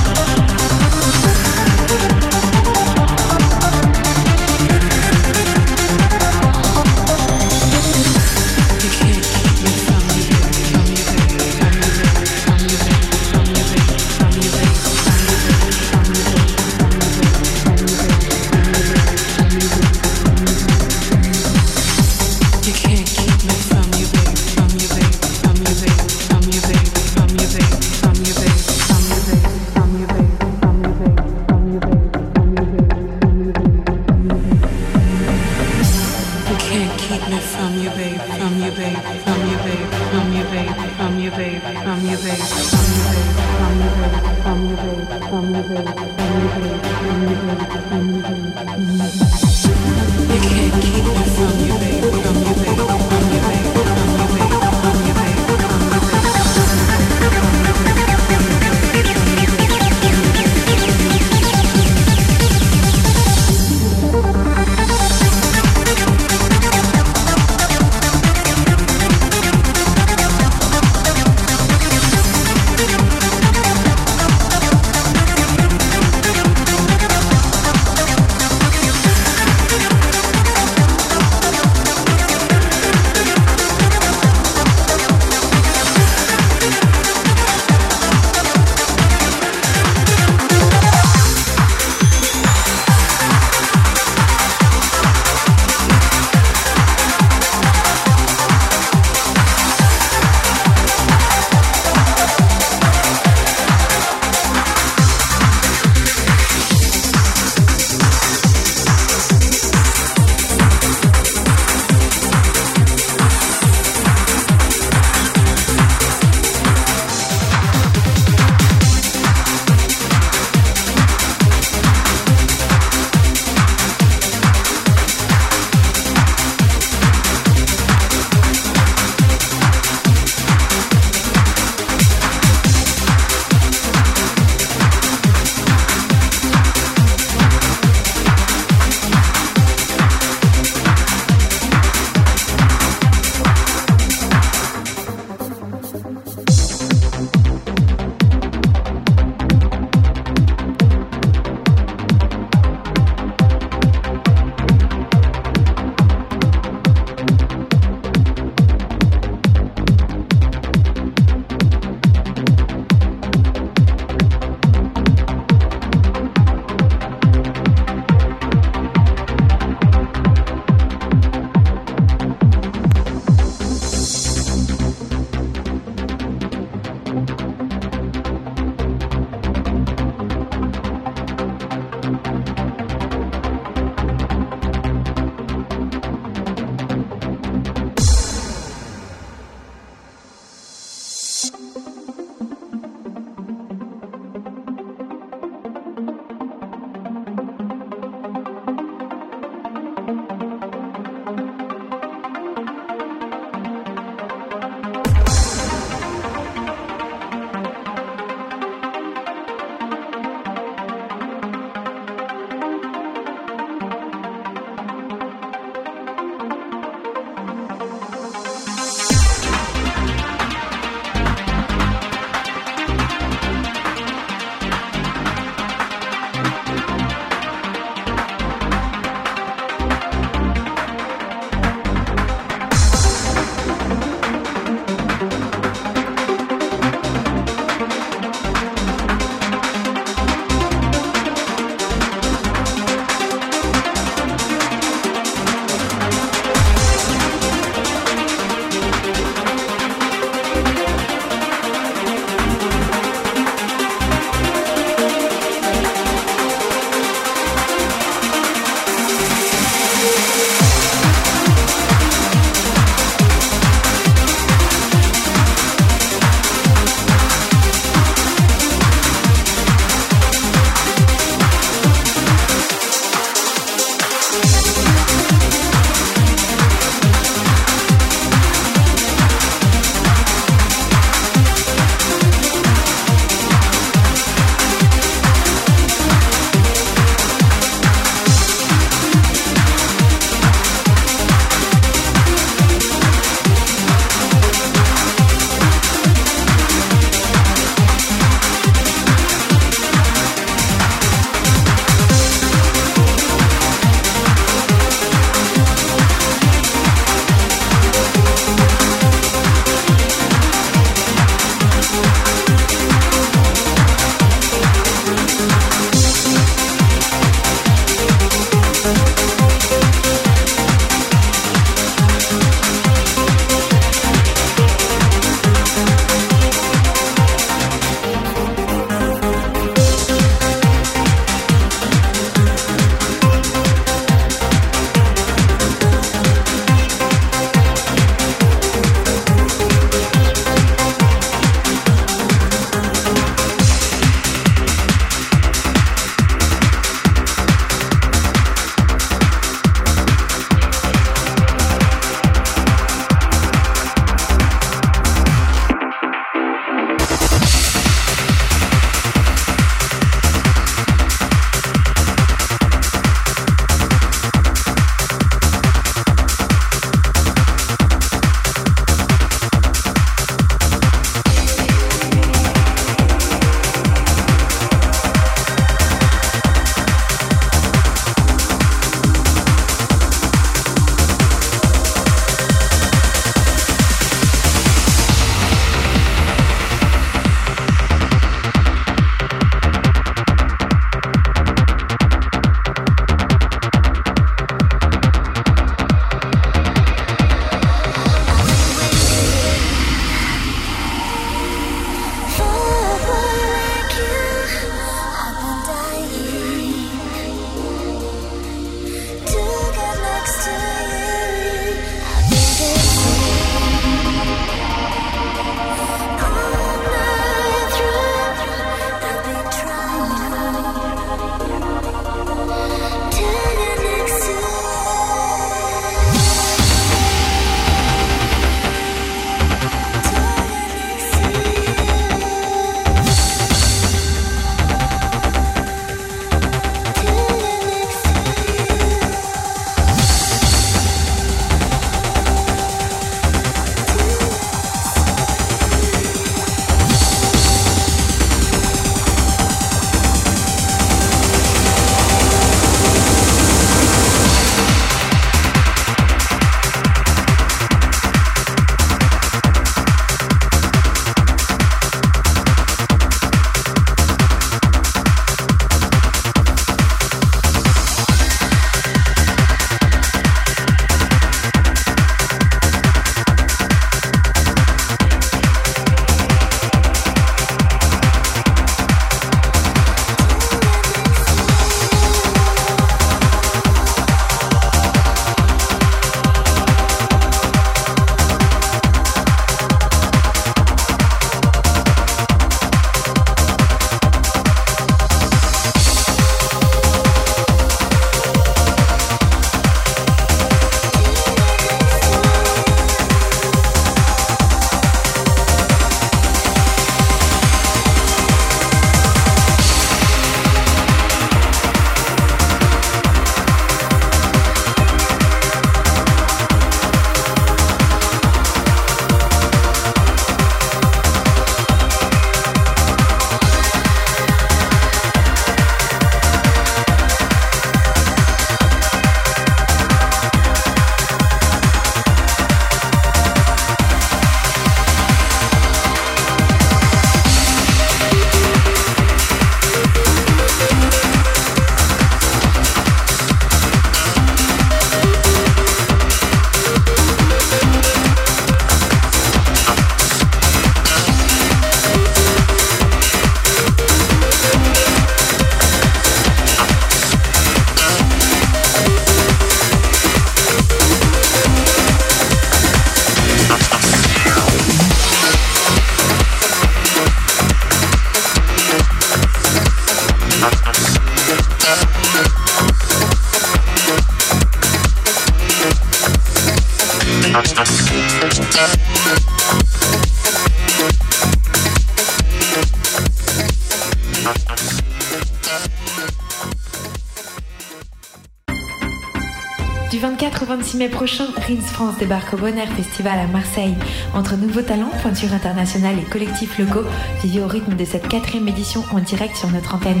24 au 26 mai prochain, Rins France débarque au Bon Air Festival à Marseille. Entre nouveaux talents, pointures internationales et collectifs locaux, vivez au rythme de cette quatrième édition en direct sur notre antenne.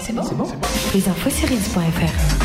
C'est bon, Les infos sur rins.fr.